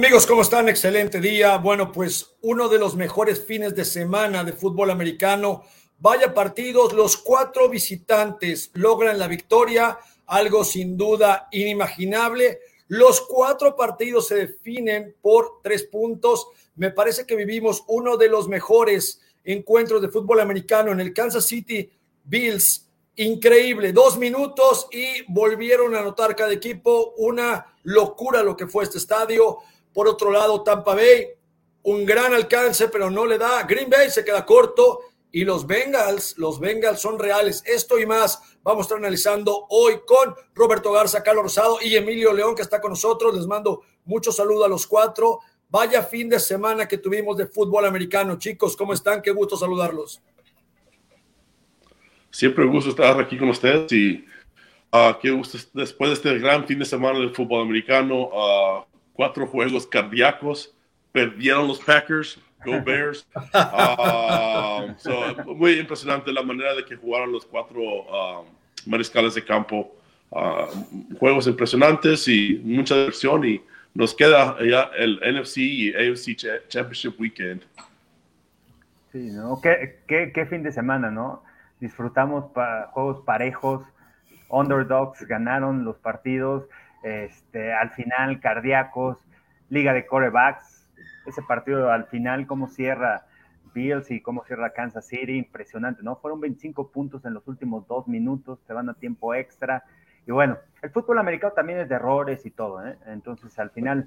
Amigos, ¿cómo están? Excelente día. Bueno, pues uno de los mejores fines de semana de fútbol americano. Vaya partidos, los cuatro visitantes logran la victoria, algo sin duda inimaginable. Los cuatro partidos se definen por tres puntos. Me parece que vivimos uno de los mejores encuentros de fútbol americano en el Kansas City Bills. Increíble, dos minutos y volvieron a anotar cada equipo. Una locura lo que fue este estadio. Por otro lado, Tampa Bay, un gran alcance, pero no le da. Green Bay se queda corto y los Bengals, los Bengals son reales. Esto y más vamos a estar analizando hoy con Roberto Garza, Carlos Rosado y Emilio León, que está con nosotros. Les mando mucho saludo a los cuatro. Vaya fin de semana que tuvimos de fútbol americano. Chicos, ¿cómo están? Qué gusto saludarlos. Siempre un gusto estar aquí con ustedes y uh, qué gusto después de este gran fin de semana del fútbol americano. Uh, cuatro juegos cardíacos, perdieron los Packers, Go Bears. Uh, muy impresionante la manera de que jugaron los cuatro uh, mariscales de campo. Uh, juegos impresionantes y mucha diversión y nos queda ya el NFC y AFC Championship Weekend. Sí, ¿no? ¿Qué, qué, qué fin de semana, ¿no? Disfrutamos juegos parejos, underdogs ganaron los partidos este, al final cardíacos, liga de corebacks, ese partido al final, cómo cierra Bills y cómo cierra Kansas City, impresionante, ¿no? Fueron 25 puntos en los últimos dos minutos, se van a tiempo extra, y bueno, el fútbol americano también es de errores y todo, ¿eh? Entonces, al final,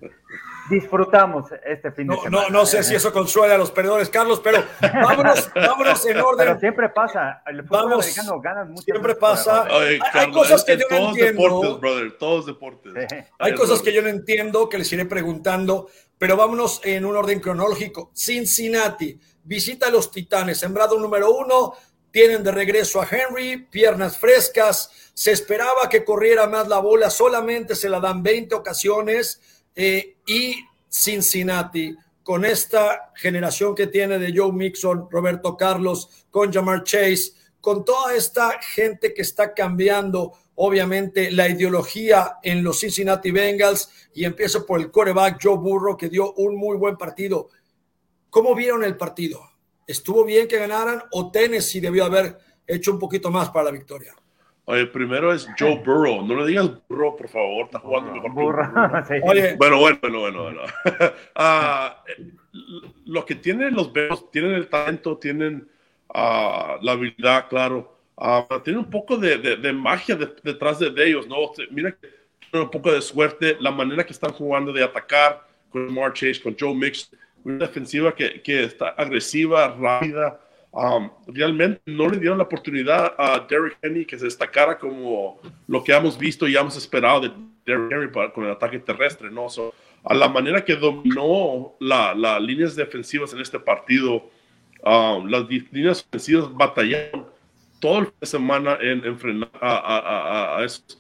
disfrutamos este fin de semana. No, no sé si eso consuela a los perdedores, Carlos, pero vámonos, vámonos en orden. Pero siempre pasa, el fútbol americano gana mucho. Siempre pasa. hay, cosas que yo no entiendo. Deportes, brother, todos deportes. Hay cosas que yo no entiendo, que les iré preguntando, pero vámonos en un orden cronológico. Cincinnati visita a los Titanes, sembrado número uno, tienen de regreso a Henry, piernas frescas. Se esperaba que corriera más la bola, solamente se la dan 20 ocasiones. Eh, y Cincinnati, con esta generación que tiene de Joe Mixon, Roberto Carlos, con Jamar Chase, con toda esta gente que está cambiando, obviamente, la ideología en los Cincinnati Bengals. Y empiezo por el coreback Joe Burrow, que dio un muy buen partido. ¿Cómo vieron el partido? ¿Estuvo bien que ganaran o Tennessee debió haber hecho un poquito más para la victoria? Oye, primero es Joe Burrow. No le digas Burrow, por favor. Está jugando mejor. Burrow. Oye. Bueno, bueno, bueno, bueno. bueno. uh, lo que tienen los Bears, tienen el talento, tienen uh, la habilidad, claro. Uh, tienen un poco de, de, de magia detrás de, ellos, ¿no? Mira que tienen un poco de suerte, la manera que están jugando de atacar con Mark Chase, con Joe Mix una defensiva que, que está agresiva, rápida. Um, realmente no le dieron la oportunidad a Derrick Henry que se destacara como lo que hemos visto y hemos esperado de Derrick Henry con el ataque terrestre, ¿no? a la manera que dominó las la líneas defensivas en este partido, um, las líneas defensivas batallaron todo el fin de semana en, en frenar a, a, a, esos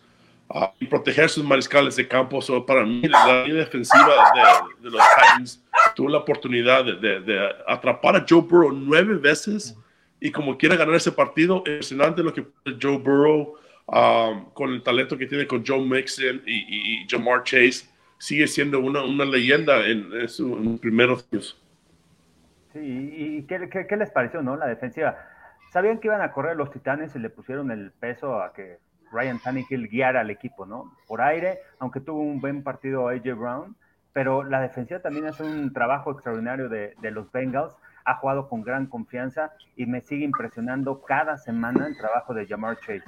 sus mariscales de campo. para mí, la línea defensiva de, de los Titans tuvo la oportunidad de, atrapar a Joe Burrow nueve veces y como quiere ganar ese partido, impresionante lo que Joe Burrow um, con el talento que tiene con Joe Mixon y, Jamar Chase, sigue siendo una, una leyenda en, en sus primeros años. Sí, ¿y qué, qué, les pareció, no? La defensiva. Sabían que iban a correr los titanes y le pusieron el peso a que Ryan Tannehill guiara al equipo, ¿no? Por aire, aunque tuvo un buen partido AJ Brown, pero la defensiva también hace un trabajo extraordinario de, los Bengals. Ha jugado con gran confianza y me sigue impresionando cada semana el trabajo de Jamar Chase.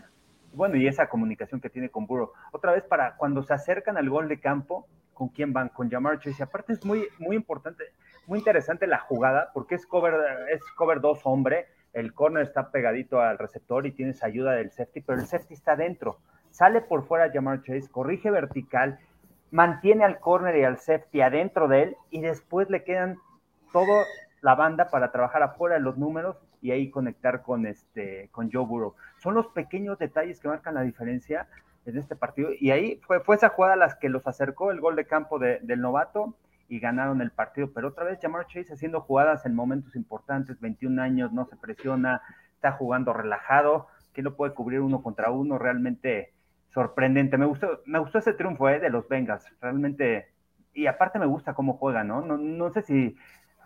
Bueno, y esa comunicación que tiene con Burrow. Otra vez, para cuando se acercan al gol de campo, ¿con quién van? Con Jamar Chase. Y aparte es muy, muy importante, muy interesante la jugada, porque es cover, es cover dos hombre. El corner está pegadito al receptor y tienes ayuda del safety, pero el safety está dentro. Sale por fuera Jamar Chase, corrige vertical mantiene al corner y al safety adentro de él y después le quedan toda la banda para trabajar afuera de los números y ahí conectar con este con Joe Burrow. Son los pequeños detalles que marcan la diferencia en este partido y ahí fue, fue esa jugada las que los acercó el gol de campo del novato y ganaron el partido, pero otra vez Jamar Chase haciendo jugadas en momentos importantes, 21 años, no se presiona, está jugando relajado, que no puede cubrir uno contra uno, realmente sorprendente. Me gustó, me gustó ese triunfo eh, de los Bengals. Realmente y aparte me gusta cómo juega, ¿no? No, no sé si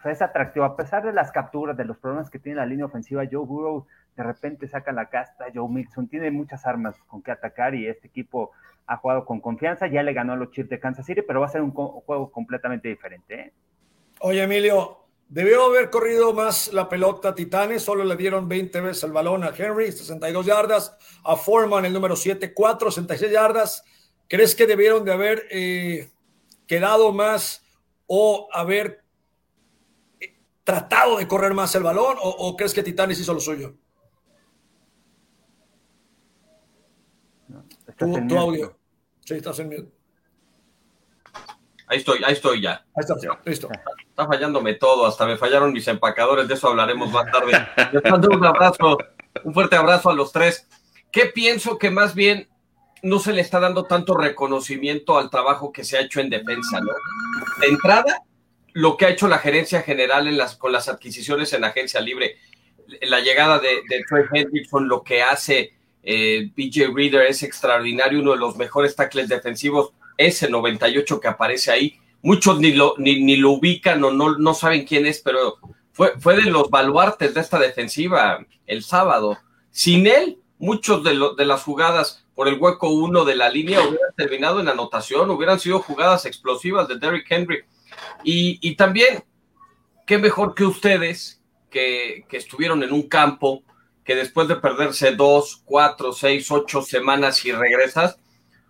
es atractivo, a pesar de las capturas, de los problemas que tiene la línea ofensiva, Joe Burrow de repente saca la casta, Joe Mixon tiene muchas armas con que atacar y este equipo ha jugado con confianza, ya le ganó a los Chiefs de Kansas City, pero va a ser un juego completamente diferente. ¿eh? Oye, Emilio, debió haber corrido más la pelota Titanes, solo le dieron 20 veces el balón a Henry, 62 yardas, a Foreman el número 7, 4, 66 yardas. ¿Crees que debieron de haber eh, quedado más o haber eh, tratado de correr más el balón o, crees que Titanes hizo lo suyo? tu, audio. Sí, estás en mute. Ahí estoy, ahí estoy ya. Ahí está, listo. Está fallándome todo, hasta me fallaron mis empacadores, de eso hablaremos más tarde. Les mando un abrazo, un fuerte abrazo a los tres. ¿Qué pienso que más bien no se le está dando tanto reconocimiento al trabajo que se ha hecho en defensa, ¿no? De entrada, lo que ha hecho la gerencia general en las, con las adquisiciones en agencia libre, la llegada de, de Trey Hendrickson, lo que hace eh, BJ Reader es extraordinario, uno de los mejores tackles defensivos ese 98 que aparece ahí. Muchos ni lo, ni, lo ubican o no, no saben quién es, pero fue, fue de los baluartes de esta defensiva el sábado. Sin él, muchos de, de las jugadas por el hueco uno de la línea hubieran terminado en anotación, hubieran sido jugadas explosivas de Derrick Henry. Y, y también, qué mejor que ustedes, que, que, estuvieron en un campo, que después de perderse dos, cuatro, seis, ocho semanas y regresas,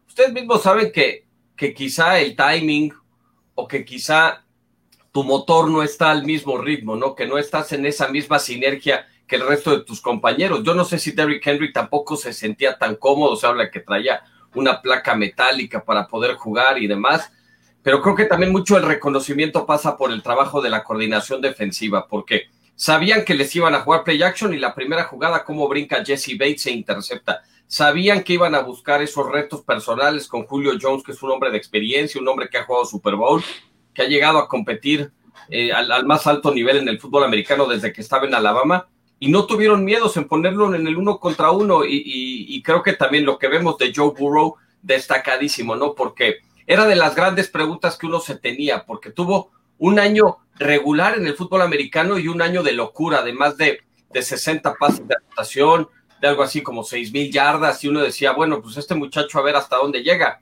ustedes mismos saben que que quizá el timing o que quizá tu motor no está al mismo ritmo, ¿no? Que no estás en esa misma sinergia que el resto de tus compañeros. Yo no sé si Derrick Henry tampoco se sentía tan cómodo, se habla que traía una placa metálica para poder jugar y demás, pero creo que también mucho el reconocimiento pasa por el trabajo de la coordinación defensiva, porque sabían que les iban a jugar play action y la primera jugada, como brinca Jesse Bates se intercepta sabían que iban a buscar esos retos personales con Julio Jones, que es un hombre de experiencia, un hombre que ha jugado Super Bowl, que ha llegado a competir eh, al, más alto nivel en el fútbol americano desde que estaba en Alabama, y no tuvieron miedos en ponerlo en el uno contra uno, y, creo que también lo que vemos de Joe Burrow destacadísimo, ¿no? Porque era de las grandes preguntas que uno se tenía, porque tuvo un año regular en el fútbol americano y un año de locura, de más de, de 60 pases de anotación, de algo así como seis mil yardas y uno decía, bueno, pues este muchacho a ver hasta dónde llega.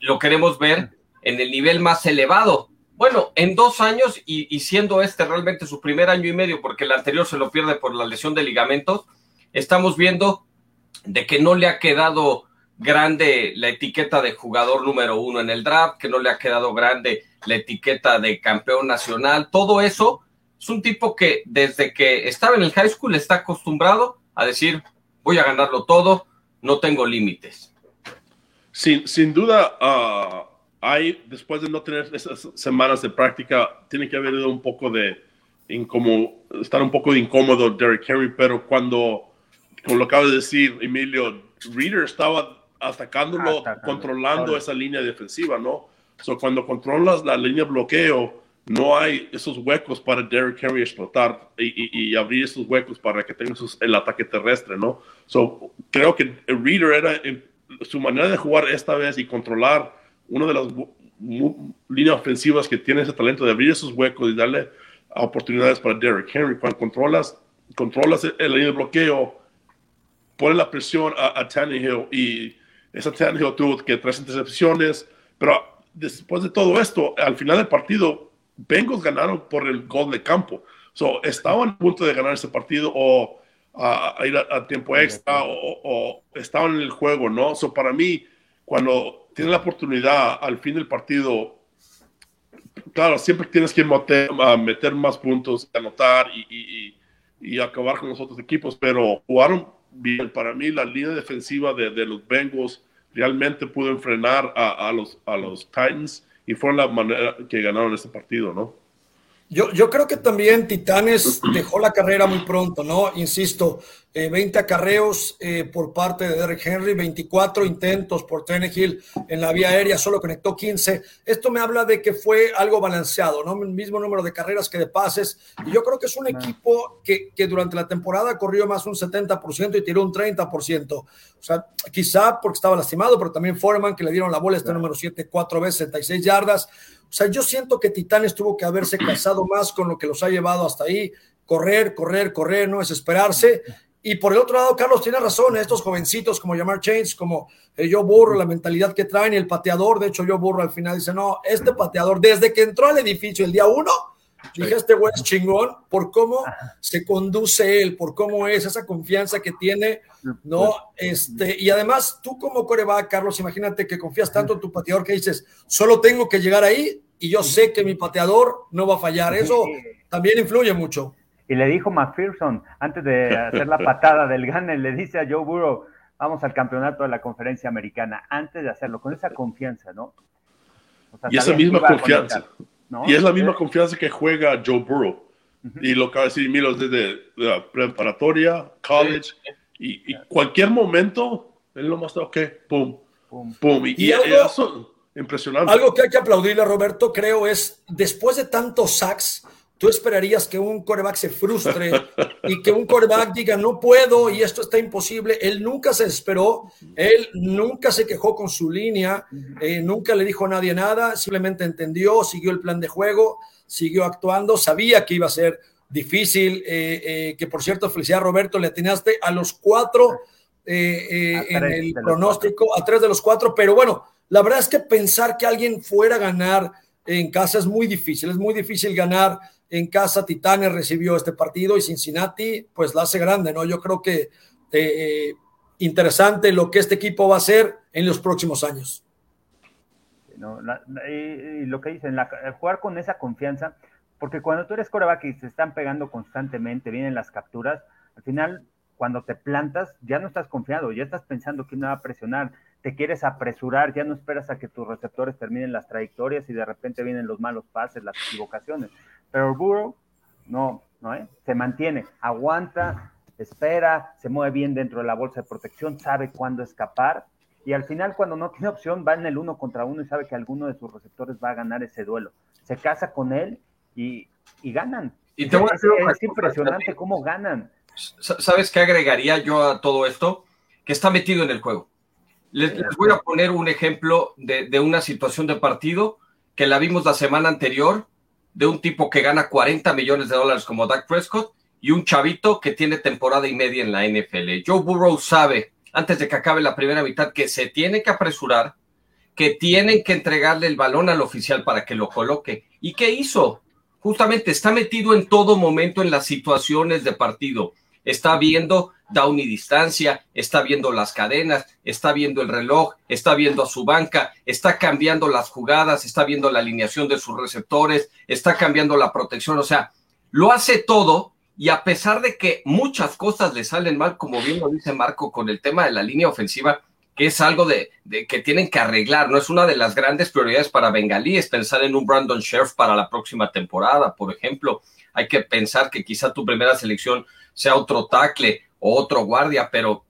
Lo queremos ver en el nivel más elevado. Bueno, en dos años y, siendo este realmente su primer año y medio, porque el anterior se lo pierde por la lesión de ligamentos, estamos viendo de que no le ha quedado grande la etiqueta de jugador número uno en el draft, que no le ha quedado grande la etiqueta de campeón nacional. Todo eso es un tipo que desde que estaba en el high school está acostumbrado a decir, voy a ganarlo todo, no tengo límites. Sin, sin duda, uh, hay, después de no tener esas semanas de práctica, tiene que haber un poco de incómodo, estar un poco de incómodo Derrick Henry, pero cuando, como lo acaba de decir Emilio, Reader estaba atacándolo, controlando esa línea defensiva, ¿no? So, cuando controlas la línea de bloqueo, no hay esos huecos para Derrick Henry explotar y, abrir esos huecos para que tenga el ataque terrestre, ¿no? So, creo que el Reader era su manera de jugar esta vez y controlar una de las líneas ofensivas que tiene ese talento de abrir esos huecos y darle oportunidades para Derrick Henry. Cuando controlas, controlas el, de bloqueo, pone la presión a, a Tannehill y esa Tannehill tuvo que tres intercepciones, pero después de todo esto, al final del partido, Bengals ganaron por el gol de campo. So, estaban a punto de ganar ese partido o a, ir a, tiempo extra o, estaban en el juego, ¿no? So, para mí, cuando tienes la oportunidad al fin del partido, claro, siempre tienes que meter, meter más puntos, anotar y, y, acabar con los otros equipos, pero jugaron bien. Para mí, la línea defensiva de, de los Bengals realmente pudo frenar a, a, los, a los Titans y fue la manera que ganaron este partido, ¿no? Yo, yo creo que también Titanes dejó la carrera muy pronto, ¿no? Insisto, 20 eh, acarreos eh, por parte de Derrick Henry, 24 intentos por Hill en la vía aérea, solo conectó 15. Esto me habla de que fue algo balanceado, ¿no? El mismo número de carreras que de pases. Y yo creo que es un equipo que, que durante la temporada corrió más un 70% y tiró un 30%. O sea, quizá porque estaba lastimado, pero también Foreman, que le dieron la bola este número 7 cuatro veces, 76 yardas O sea, yo siento que Titanes tuvo que haberse casado más con lo que los ha llevado hasta ahí, correr, correr, correr, no desesperarse. Y por el otro lado, Carlos tiene razón, estos jovencitos como Jamar Chains, como eh, Joe Burro, la mentalidad que traen y el pateador, de hecho Joe Burro al final dice, no, este pateador, desde que entró al edificio el día uno, dije, este güey es chingón por cómo se conduce él, por cómo es esa confianza que tiene, ¿no? Este, y además, tú como coreback, Carlos, imagínate que confías tanto en tu pateador que dices, solo tengo que llegar ahí y yo sé que mi pateador no va a fallar. Eso también influye mucho. Y le dijo McPherson, antes de hacer la patada del gane, le dice a Joe Burrow, vamos al campeonato de la conferencia americana, antes de hacerlo, con esa confianza, ¿no? y esa misma confianza. Y es la misma confianza que juega Joe Burrow. Y lo que va a decir Milo desde la preparatoria, college, y, cualquier momento, él lo más ok, pum, pum, pum. Y, eso, impresionante. Algo que hay que aplaudirle a Roberto, creo, es después de tantos sacks, tú esperarías que un coreback se frustre y que un coreback diga no puedo y esto está imposible. Él nunca se esperó, él nunca se quejó con su línea, eh, nunca le dijo a nadie nada, simplemente entendió, siguió el plan de juego, siguió actuando, sabía que iba a ser difícil, eh, eh, que por cierto, felicidad Roberto, le atinaste a los cuatro en el pronóstico, a tres de los cuatro, pero bueno, la verdad es que pensar que alguien fuera a ganar en casa es muy difícil, es muy difícil ganar en casa Titanes recibió este partido y Cincinnati pues la hace grande, ¿no? Yo creo que eh, interesante lo que este equipo va a hacer en los próximos años. y, lo que dicen, jugar con esa confianza, porque cuando tú eres coreback y se están pegando constantemente, vienen las capturas, al final cuando te plantas ya no estás confiado, ya estás pensando quién va a presionar, te quieres apresurar, ya no esperas a que tus receptores terminen las trayectorias y de repente vienen los malos pases, las equivocaciones. Pero Burrow no, no, ¿eh? se mantiene, aguanta, espera, se mueve bien dentro de la bolsa de protección, sabe cuándo escapar y al final cuando no tiene opción va en el uno contra uno y sabe que alguno de sus receptores va a ganar ese duelo. Se casa con él y, ganan. Y te voy a es, es impresionante cómo ganan. ¿Sabes qué agregaría yo a todo esto? Que está metido en el juego. Les, voy a poner un ejemplo de, de, una situación de partido que la vimos la semana anterior de un tipo que gana 40 millones de dólares como Dak Prescott y un chavito que tiene temporada y media en la NFL. Joe Burrow sabe, antes de que acabe la primera mitad, que se tiene que apresurar, que tienen que entregarle el balón al oficial para que lo coloque. ¿Y qué hizo? Justamente está metido en todo momento en las situaciones de partido. Está viendo down y distancia, está viendo las cadenas, está viendo el reloj, está viendo a su banca, está cambiando las jugadas, está viendo la alineación de sus receptores, está cambiando la protección, o sea, lo hace todo y a pesar de que muchas cosas le salen mal, como bien lo dice Marco con el tema de la línea ofensiva, que es algo de, que tienen que arreglar, no es una de las grandes prioridades para Bengalí, es pensar en un Brandon Sheriff para la próxima temporada, por ejemplo, hay que pensar que quizá tu primera selección sea otro tackle, otro guardia, pero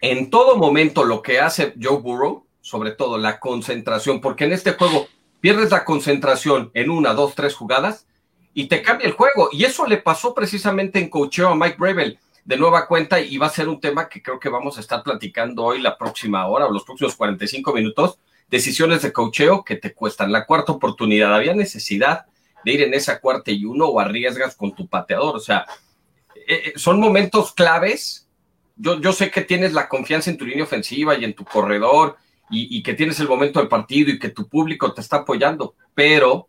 en todo momento lo que hace Joe Burrow, sobre todo la concentración, porque en este juego pierdes la concentración en una, dos, tres jugadas y te cambia el juego. Y eso le pasó precisamente en cocheo a Mike Bravel de nueva cuenta y va a ser un tema que creo que vamos a estar platicando hoy la próxima hora o los próximos 45 minutos. Decisiones de cocheo que te cuestan la cuarta oportunidad. Había necesidad de ir en esa cuarta y uno o arriesgas con tu pateador. O sea, eh, eh, son momentos claves. Yo, yo sé que tienes la confianza en tu línea ofensiva y en tu corredor y, que tienes el momento del partido y que tu público te está apoyando, pero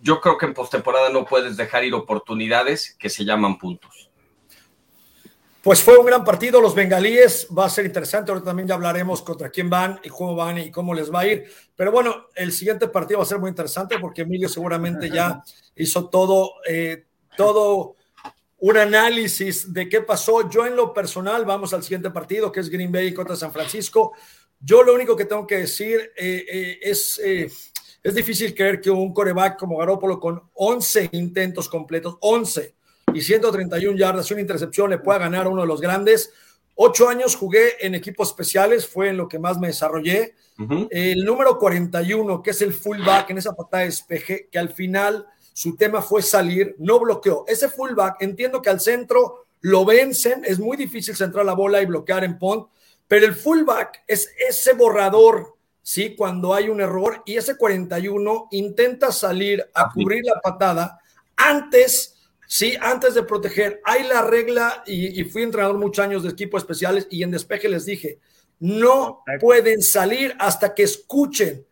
yo creo que en postemporada no puedes dejar ir oportunidades que se llaman puntos. Pues fue un gran partido, los bengalíes, va a ser interesante, ahora también ya hablaremos contra quién van y cómo van y cómo les va a ir, pero bueno, el siguiente partido va a ser muy interesante porque Emilio seguramente ya hizo todo, eh, todo un análisis de qué pasó. Yo en lo personal, vamos al siguiente partido, que es Green Bay contra San Francisco. Yo lo único que tengo que decir eh, eh, es, eh, es difícil creer que un coreback como Garópolo con 11 intentos completos, 11 y 131 yardas y una intercepción le pueda ganar a uno de los grandes. Ocho años jugué en equipos especiales, fue en lo que más me desarrollé. El número 41, que es el fullback en esa patada de despeje, que al final su tema fue salir, no bloqueó. Ese fullback, entiendo que al centro lo vencen, es muy difícil centrar la bola y bloquear en punt, pero el fullback es ese borrador ¿sí? Cuando hay un error y ese 41 intenta salir a cubrir la patada antes, ¿sí? Antes de proteger. Hay la regla y, y fui entrenador muchos años de equipos especiales y en despeje les dije, no pueden salir hasta que escuchen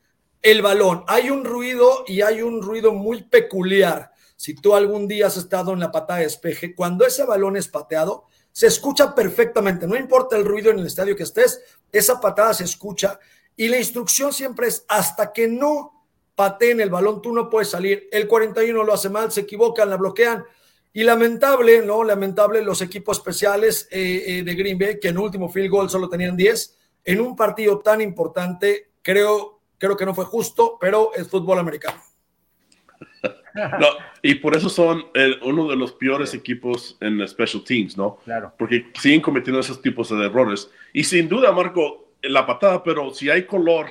el balón. Hay un ruido y hay un ruido muy peculiar. Si tú algún día has estado en la patada de despeje, cuando ese balón es pateado, se escucha perfectamente. No importa el ruido en el estadio que estés, esa patada se escucha y la instrucción siempre es hasta que no pateen el balón, tú no puedes salir. El 41 lo hace mal, se equivocan, la bloquean. Y lamentable, ¿no? Lamentable los equipos especiales eh, eh, de Green Bay, que en último field goal solo tenían 10. En un partido tan importante, creo, creo que no fue justo, pero es fútbol americano. No, y por eso son eh, uno de los peores equipos en special teams, ¿no? Claro. Porque siguen cometiendo esos tipos de errores. Y sin duda, Marco, la patada, pero si hay color,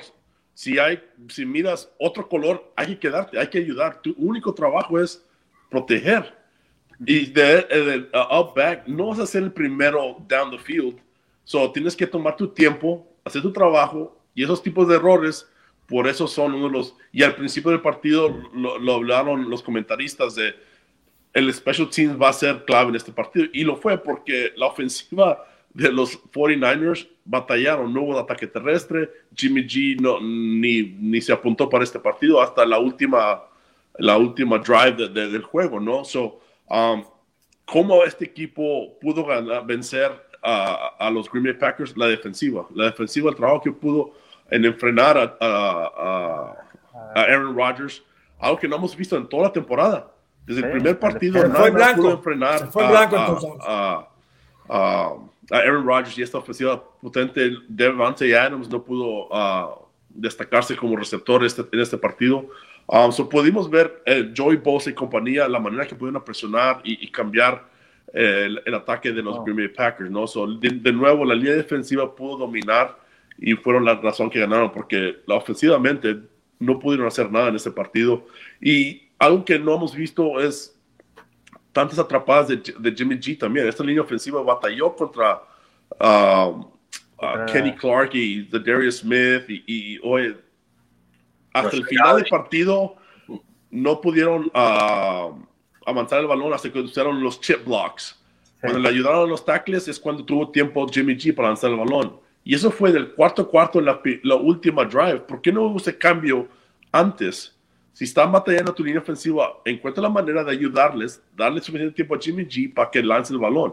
si hay, si miras otro color, hay que quedarte, hay que ayudar. Tu único trabajo es proteger. Y de, de uh, back, no vas a ser el primero down the field. So tienes que tomar tu tiempo, hacer tu trabajo y esos tipos de errores, por eso son uno de los. Y al principio del partido lo, lo hablaron los comentaristas de el special teams va a ser clave en este partido y lo fue porque la ofensiva de los 49ers batallaron, no hubo ataque terrestre, Jimmy G no, ni, ni se apuntó para este partido hasta la última, la última drive del juego, ¿no? So, um, ¿Cómo este equipo pudo ganar, vencer a, a, los Green Bay Packers? La defensiva. La defensiva, el trabajo que pudo en enfrenar a, a, a Aaron Rodgers, algo que no hemos visto en toda la temporada. Desde el primer partido, nada fue blanco. pudo enfrenar se fue blanco, a Aaron Rodgers y esta ofensiva potente, Devante Adams no pudo uh, destacarse como receptor este, en este partido. Um, so pudimos ver eh, Joey Bosa y compañía, la manera que pudieron presionar y, y cambiar eh, el, el, ataque de los oh. Green Bay Packers. ¿no? So, de, de, nuevo, la línea defensiva pudo dominar y fueron la razón que ganaron, porque la ofensivamente no pudieron hacer nada en este partido. Y algo que no hemos visto es tantas atrapadas de, de, Jimmy G también. Esta línea ofensiva batalló contra uh, uh, Kenny Clark y the Darius Smith y, y hoy hasta el final del partido no pudieron uh, avanzar el balón hasta que usaron los chip blocks. Cuando le ayudaron a los tackles es cuando tuvo tiempo Jimmy G para lanzar el balón. Y eso fue del cuarto cuarto en la, la última drive. ¿Por qué no hubo ese cambio antes? si están batallando tu línea ofensiva, encuentra la manera de ayudarles, darle suficiente tiempo a Jimmy G para que lance el balón.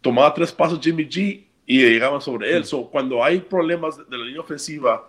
Tomaba tres pasos Jimmy G y llegaban sobre él. So, cuando hay problemas de la línea ofensiva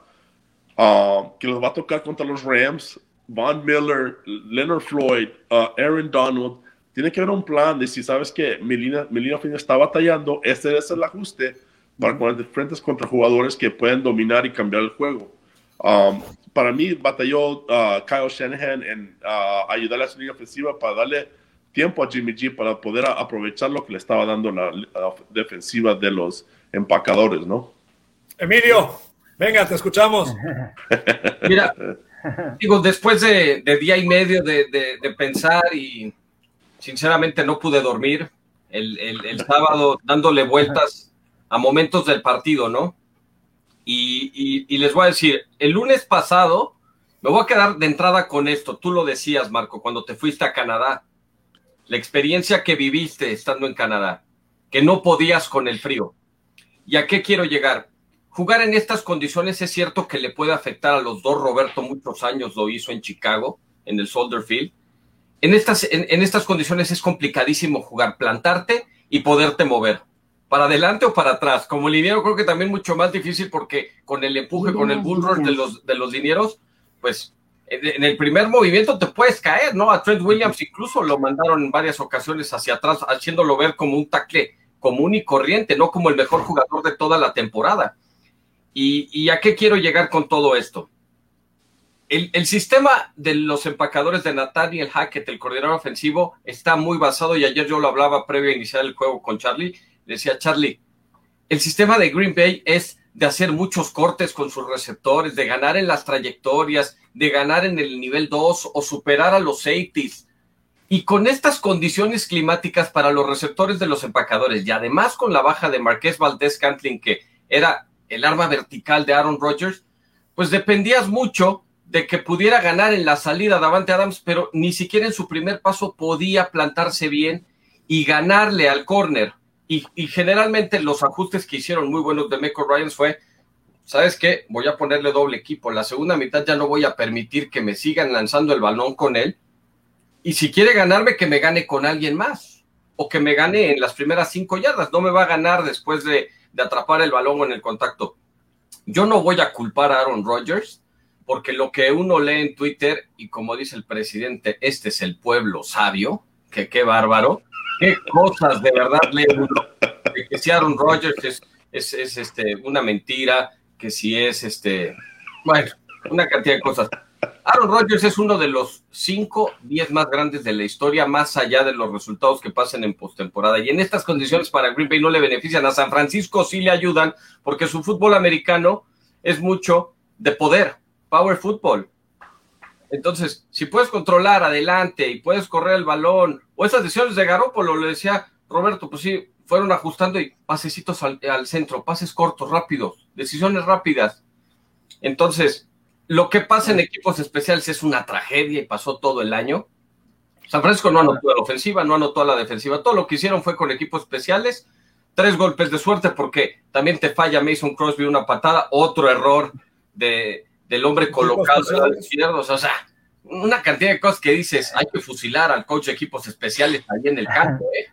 uh, que los va a tocar contra los Rams, Von Miller, Leonard Floyd, uh, Aaron Donald, tiene que haber un plan de si sabes que mi línea, mi línea ofensiva está batallando, este es el ajuste para poner de frentes contra jugadores que pueden dominar y cambiar el juego. Um, para mí batalló uh, Kyle Shanahan en uh, ayudar a su línea ofensiva para darle tiempo a Jimmy G para poder aprovechar lo que le estaba dando la, la defensiva de los empacadores, ¿no? Emilio, venga, te escuchamos. Mira, digo, después de, de día y medio de, de, de, pensar y sinceramente no pude dormir el, el, el sábado dándole vueltas a momentos del partido, ¿no? Y, les voy a decir, el lunes pasado, me voy a quedar de entrada con esto. Tú lo decías, Marco, cuando te fuiste a Canadá. La experiencia que viviste estando en Canadá, que no podías con el frío. ¿Y a qué quiero llegar? Jugar en estas condiciones es cierto que le puede afectar a los dos. Roberto muchos años lo hizo en Chicago, en el Soldier Field. En estas, en estas condiciones es complicadísimo jugar, plantarte y poderte mover para adelante o para atrás. Como liniero creo que también mucho más difícil porque con el empuje, con el bull rush de los, de los linieros, pues en el primer movimiento te puedes caer, ¿no? A Trent Williams incluso lo mandaron en varias ocasiones hacia atrás, haciéndolo ver como un tackle común y corriente, no como el mejor jugador de toda la temporada. ¿Y, y a qué quiero llegar con todo esto? El, el, sistema de los empacadores de Nathaniel Hackett, el coordinador ofensivo, está muy basado, y ayer yo lo hablaba previo a iniciar el juego con Charlie, decía Charlie, el sistema de Green Bay es de hacer muchos cortes con sus receptores, de ganar en las trayectorias, de ganar en el nivel 2 o superar a los safeties. Y con estas condiciones climáticas para los receptores de los empacadores y además con la baja de Marqués Valdés Cantlin, que era el arma vertical de Aaron Rodgers, pues dependías mucho de que pudiera ganar en la salida Davante Adams, pero ni siquiera en su primer paso podía plantarse bien y ganarle al corner. Y, generalmente los ajustes que hicieron muy buenos de Meco Ryans fue, ¿sabes qué? Voy a ponerle doble equipo. La segunda mitad ya no voy a permitir que me sigan lanzando el balón con él. Y si quiere ganarme, que me gane con alguien más. O que me gane en las primeras cinco yardas. No me va a ganar después de, de atrapar el balón en el contacto. Yo no voy a culpar a Aaron Rodgers porque lo que uno lee en Twitter, y como dice el presidente, este es el pueblo sabio, que qué bárbaro, qué cosas de verdad lee uno, que si Aaron Rodgers es, es, este, una mentira, que si es este, bueno, una cantidad de cosas. Aaron Rodgers es uno de los 5, 10 más grandes de la historia, más allá de los resultados que pasen en postemporada. Y en estas condiciones para Green Bay no le benefician. A San Francisco sí le ayudan, porque su fútbol americano es mucho de poder power football. Entonces, si puedes controlar adelante y puedes correr el balón, o esas decisiones de Garópolo, le decía Roberto, pues sí, fueron ajustando y pasecitos al, centro, pases cortos, rápidos, decisiones rápidas. Entonces, lo que pasa en equipos especiales es una tragedia y pasó todo el año. San Francisco no anotó a la ofensiva, no anotó a la defensiva. Todo lo que hicieron fue con equipos especiales. Tres golpes de suerte porque también te falla Mason Crosby una patada, otro error de, del hombre colocado del izquierdo, o sea, una cantidad de cosas que dices, hay que fusilar al coach de equipos especiales ahí en el campo, ¿eh?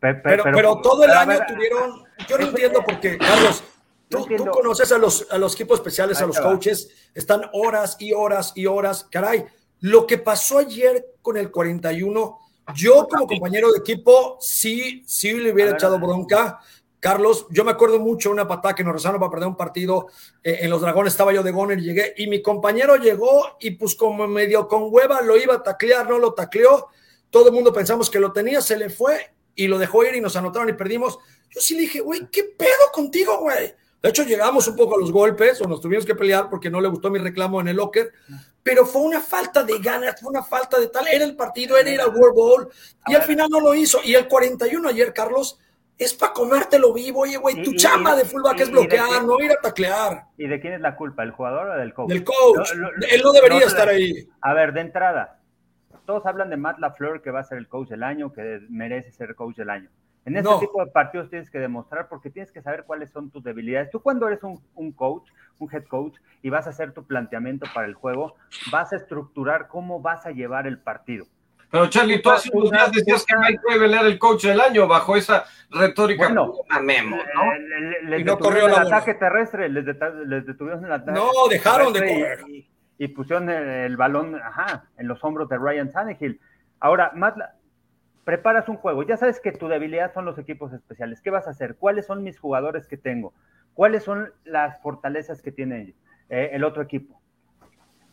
Pero, pero, todo el año tuvieron, yo no entiendo por qué, Carlos, tú, conoces a los, a los equipos especiales, a los coaches, están horas y horas y horas, caray, lo que pasó ayer con el 41, yo como compañero de equipo sí, sí le hubiera echado bronca, Carlos, yo me acuerdo mucho de una patada que nos rezaron para perder un partido eh, en los Dragones, estaba yo de goner, llegué y mi compañero llegó y pues como medio con hueva lo iba a taclear, no lo tacleó, todo el mundo pensamos que lo tenía, se le fue y lo dejó ir y nos anotaron y perdimos. Yo sí le dije, güey, ¿qué pedo contigo, güey? De hecho, llegamos un poco a los golpes o nos tuvimos que pelear porque no le gustó mi reclamo en el locker, pero fue una falta de ganas, fue una falta de tal. Era el partido, era ir al World Bowl y al final no lo hizo. Y el 41 ayer, Carlos, es para comértelo vivo. Oye, güey, tu chamba de fullback es bloquear, no ir a taclear. ¿Y de quién es la culpa? ¿El jugador o del coach? Del coach. Él no debería estar ahí. A ver, de entrada, todos hablan de Matt LaFleur, que va a ser el coach del año, que merece ser coach del año. En este tipo de partidos tienes que demostrar porque tienes que saber cuáles son tus debilidades. Tú cuando eres un, un, coach, un head coach, y vas a hacer tu planteamiento para el juego, vas a estructurar cómo vas a llevar el partido. Pero Charlie, tú hace unos días decías que Mike Weber era el coach del año bajo esa retórica bueno, memo, ¿no? y no corrió el ataque terrestre, les, detuvieron el ataque. No, dejaron de correr. Y, pusieron el, balón ajá, en los hombros de Ryan Tannehill. Ahora, Matt, preparas un juego, ya sabes que tu debilidad son los equipos especiales. ¿Qué vas a hacer? ¿Cuáles son mis jugadores que tengo? ¿Cuáles son las fortalezas que tiene eh, el otro equipo?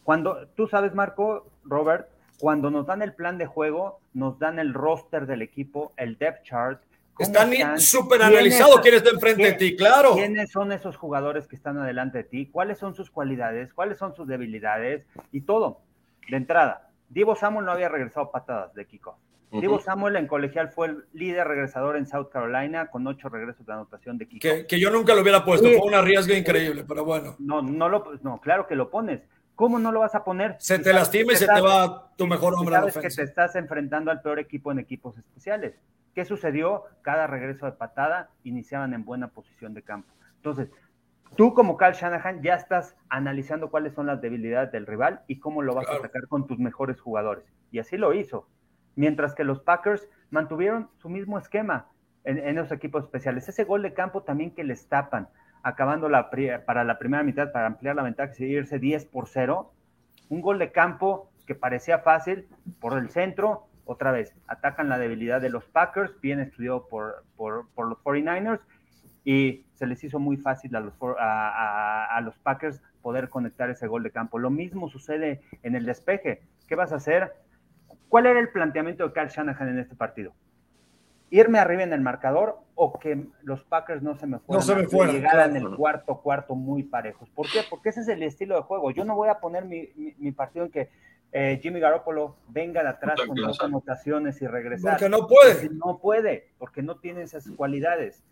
Cuando tú sabes, Marco, Robert, cuando nos dan el plan de juego, nos dan el roster del equipo, el depth chart. Están súper analizados quién está enfrente de ti, claro. ¿Quiénes son esos jugadores que están adelante de ti? ¿Cuáles son sus cualidades? ¿Cuáles son sus debilidades? Y todo, de entrada. Divo Samuel no había regresado patadas de Kiko. Divo Samuel en colegial fue el líder regresador en South Carolina con ocho regresos de anotación de Kiko. Que, yo nunca lo hubiera puesto, fue una riesgo increíble, pero bueno. No, no, lo, no, claro que lo pones ¿Cómo no lo vas a poner? Se te lastima y se te va tu mejor hombre sabes que te estás enfrentando al peor equipo en equipos especiales. ¿Qué sucedió? Cada regreso de patada iniciaban en buena posición de campo. Entonces, tú como Kyle Shanahan ya estás analizando cuáles son las debilidades del rival y cómo lo vas a atacar con tus mejores jugadores. Y así lo hizo. Mientras que los Packers mantuvieron su mismo esquema en, en esos equipos especiales. Ese gol de campo también que les tapan acabando la, para la primera mitad, para ampliar la ventaja, irse 10 por 0. Un gol de campo que parecía fácil por el centro. Otra vez, atacan la debilidad de los Packers, bien estudiado por, por, los 49ers, y se les hizo muy fácil a los, a, los Packers poder conectar ese gol de campo. Lo mismo sucede en el despeje. ¿Qué vas a hacer? ¿Cuál era el planteamiento de Carl Shanahan en este partido? Irme arriba en el marcador o que los Packers no se me fueran, no se llegaran en el cuarto cuarto muy parejos. ¿Por qué? Porque ese es el estilo de juego. Yo no voy a poner mi, mi, partido en que eh, Jimmy Garoppolo venga de atrás con dos anotaciones y regresar. Porque no puede. no puede, porque no tiene esas cualidades.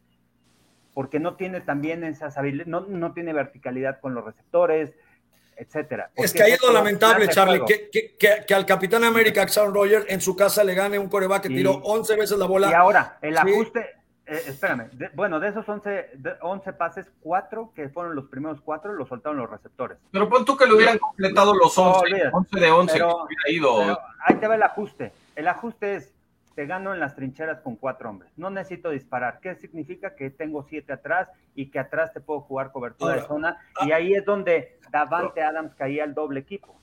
Porque no tiene también esas habilidades, no, no tiene verticalidad con los receptores. Etcétera. Es que ahí es lo lamentable, Charlie, que, al Capitán América, Aaron Rodgers, en su casa le gane un coreback que tiró 11 veces la bola. Y ahora, el ajuste, eh, espérame, bueno, de esos 11, 11 pases, 4 que fueron los primeros 4 los soltaron los receptores. Pero pon tú que le hubieran completado los 11, 11 de 11, pero, hubiera ido. ahí te va el ajuste. El ajuste es, te gano en las trincheras con 4 hombres. No necesito disparar. ¿Qué significa? Que tengo 7 atrás y que atrás te puedo jugar cobertura de zona. Y ahí es donde Davante Adams caía el doble equipo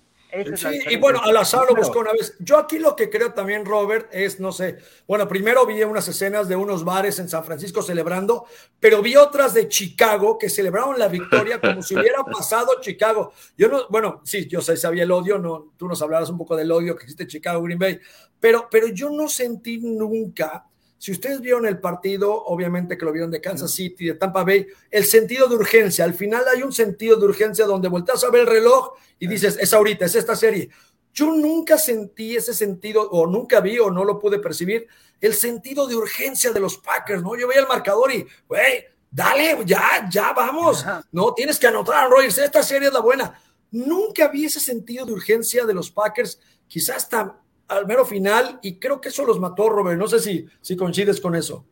sí, y bueno, al azar lo buscó una vez. Yo aquí lo que creo también, Robert, es, no sé, bueno, primero vi unas escenas de unos bares en San Francisco celebrando, pero vi otras de Chicago que celebraron la victoria como si hubiera pasado Chicago. Yo no, bueno, sí, yo sé, sabía el odio, no, tú nos hablarás un poco del odio que existe en Chicago, Green Bay, pero, pero yo no sentí nunca si ustedes vieron el partido, obviamente que lo vieron de Kansas City, de Tampa Bay, el sentido de urgencia, al final hay un sentido de urgencia donde volteas a ver el reloj y dices, es ahorita, es esta serie. Yo nunca sentí ese sentido, o nunca vi, o no lo pude percibir, el sentido de urgencia de los Packers, ¿no? Yo veía el marcador y, güey, dale, ya, ya vamos, no, tienes que anotar a Rogers, esta serie es la buena. Nunca vi ese sentido de urgencia de los Packers, quizás hasta al mero final y creo que eso los mató, Robert. No sé si, si coincides con eso.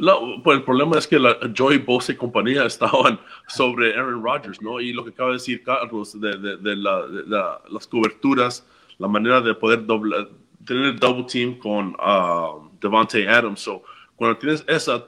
No, pues el problema es que la Joy Bosa y compañía estaban sobre Aaron Rodgers, ¿no? Y lo que acaba de decir Carlos de, de, las coberturas, la manera de poder doble, tener el double team con uh, Devante Adams. Cuando tienes esa,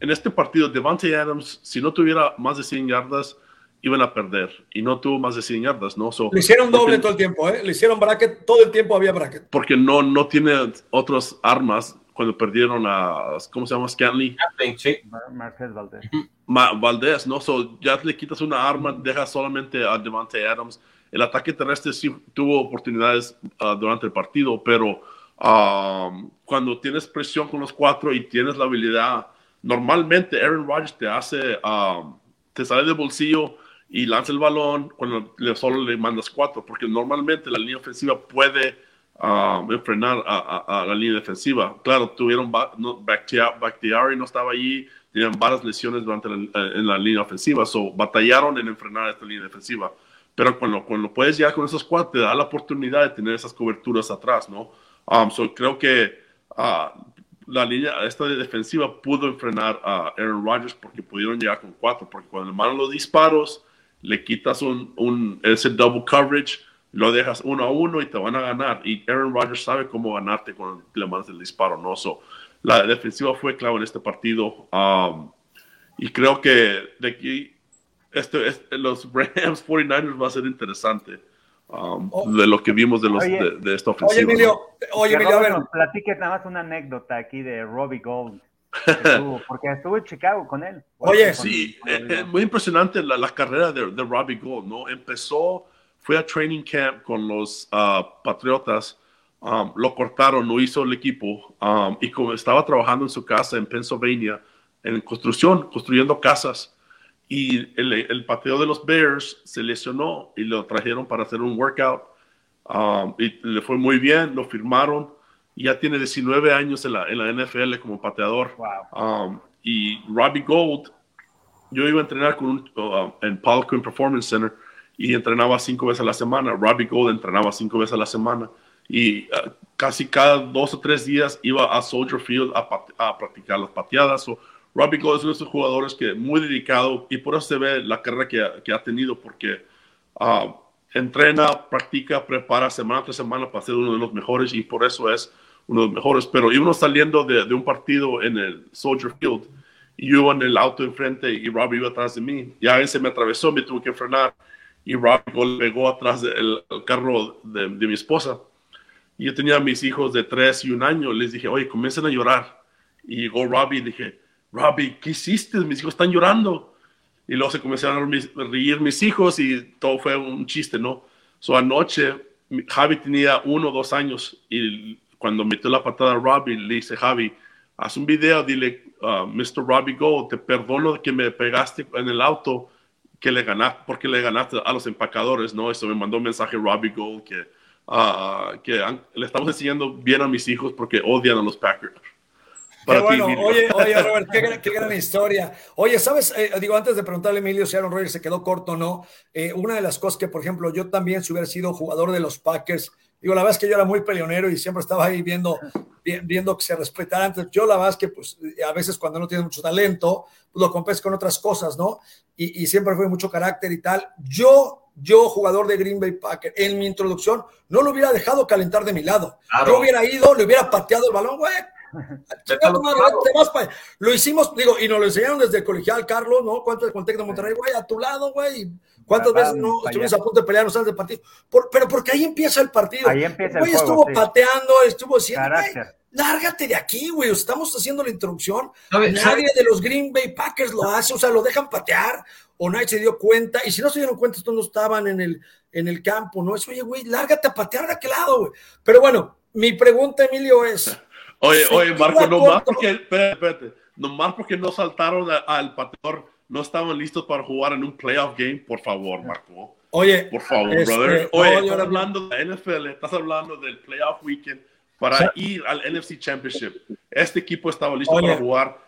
en este partido, Devante Adams, si no tuviera más de 100 yardas, iban a perder y no tuvo más de 100 yardas, ¿no? Le hicieron doble todo el tiempo, ¿eh? Le hicieron bracket, todo el tiempo había bracket. Porque no, no tiene otras armas cuando perdieron a, ¿cómo se llama? Scanley. Sí. Marquez Valdez. Valdez, ¿no? So, ya le quitas una arma, dejas solamente a Devante Adams. El ataque terrestre sí tuvo oportunidades ah, durante el partido, pero um, cuando tienes presión con los cuatro y tienes la habilidad, normalmente Aaron Rodgers te hace, um, te sale de bolsillo y lanza el balón cuando solo le mandas cuatro, porque normalmente la línea ofensiva puede uh, frenar a, la línea defensiva. Claro, tuvieron no, Bakhtiari no estaba allí, tenían varias lesiones durante la, en la línea ofensiva, so batallaron en enfrenar esta línea defensiva. Pero cuando, cuando puedes llegar con esos cuatro, te da la oportunidad de tener esas coberturas atrás, ¿no? Um, so creo que uh, la línea esta defensiva pudo enfrenar a Aaron Rodgers porque pudieron llegar con cuatro, porque cuando le mandan los disparos, le quitas un, un, ese double coverage, lo dejas uno a uno y te van a ganar. Y Aaron Rodgers sabe cómo ganarte cuando le mandas el disparo, ¿no? So, la defensiva fue clave en este partido. Um, y creo que de aquí, este, este, los Rams 49ers va a ser interesante. Um, oh. de lo que vimos de, los, de, esta ofensiva. Oye, Emilio, oye, Emilio, a ver. Platique nada más una anécdota aquí de Robbie Gold porque estuvo en Chicago con él. Oye, sí, es eh, muy impresionante la, carrera de, Robbie Gold, ¿no? Empezó, fue a training camp con los ah, Patriotas, um, lo cortaron, no hizo el equipo, um, y como estaba trabajando en su casa en Pennsylvania, en construcción, construyendo casas, y el, el pateo de los Bears se lesionó y lo trajeron para hacer un workout, um, y le fue muy bien, lo firmaron, ya tiene 19 años en la, en la NFL como pateador. Um, y Robbie Gold, yo iba a entrenar con un, uh, en Paul Performance Center y entrenaba cinco veces a la semana. Robbie Gold entrenaba cinco veces a la semana y uh, casi cada dos o tres días iba a Soldier Field a, practicar las pateadas. o Robbie Gold es uno de esos jugadores que muy dedicado y por eso se ve la carrera que, que ha tenido porque uh, entrena, practica, prepara semana tras semana para ser uno de los mejores y por eso es uno de los mejores, pero íbamos saliendo de, de, un partido en el Soldier Field y yo iba en el auto enfrente y Robbie iba atrás de mí. Ya él se me atravesó, me tuve que frenar y Robbie pegó atrás del carro de, de, mi esposa. Y yo tenía a mis hijos de tres y un año. Les dije, oye, comiencen a llorar. Y llegó Robbie y dije, Robbie, ¿qué hiciste? Mis hijos están llorando. Y luego se comenzaron a reír mis hijos y todo fue un chiste, ¿no? So anoche, Javi tenía uno o dos años y cuando metió la patada a Robbie, le dice, Javi, haz un video, dile, uh, Mr. Robbie Gold, te perdono de que me pegaste en el auto, que le ganaste, porque le ganaste a los empacadores, ¿no? Eso me mandó un mensaje Robbie Gold que, uh, que le estamos enseñando bien a mis hijos porque odian a los Packers. Qué bueno, oye, oye, Robert, qué, gran historia. Oye, ¿sabes? Eh, digo, antes de preguntarle a Emilio si Aaron Rodgers se quedó corto o no, eh, una de las cosas que, por ejemplo, yo también, si hubiera sido jugador de los Packers, digo, la verdad es que yo era muy peleonero y siempre estaba ahí viendo, viendo que se respetaran. yo, la verdad es que, pues, a veces cuando no tienes mucho talento, pues lo compes con otras cosas, ¿no? Y, siempre fue mucho carácter y tal. Yo yo, jugador de Green Bay Packers, en mi introducción, no lo hubiera dejado calentar de mi lado. Yo hubiera ido, le hubiera pateado el balón, güey, lo hicimos, digo, y nos lo enseñaron desde el colegial, Carlos, ¿no? ¿Cuánto el de Monterrey, güey? A tu lado, güey. ¿Cuántas veces no estuvimos a punto de pelear antes del partido? pero porque ahí empieza el partido. Ahí empieza el Güey, estuvo pateando, estuvo haciendo, lárgate de aquí, güey. Estamos haciendo la introducción. Nadie de los Green Bay Packers lo hace, o sea, lo dejan patear o nadie se dio cuenta. Y si no se dieron cuenta, estos no estaban en el, en el campo, ¿no? Es, oye, güey, lárgate a patear de aquel lado, güey. Pero bueno, mi pregunta, Emilio, es Oye, oye, Marco, no más porque, espérate, espérate, no más porque no saltaron al pateador, no estaban listos para jugar en un playoff game, por favor, Marco. Oye, por favor, este, brother. Oye, estás hablando de NFL, estás hablando del playoff weekend para ir al NFC Championship. Este equipo estaba listo para jugar,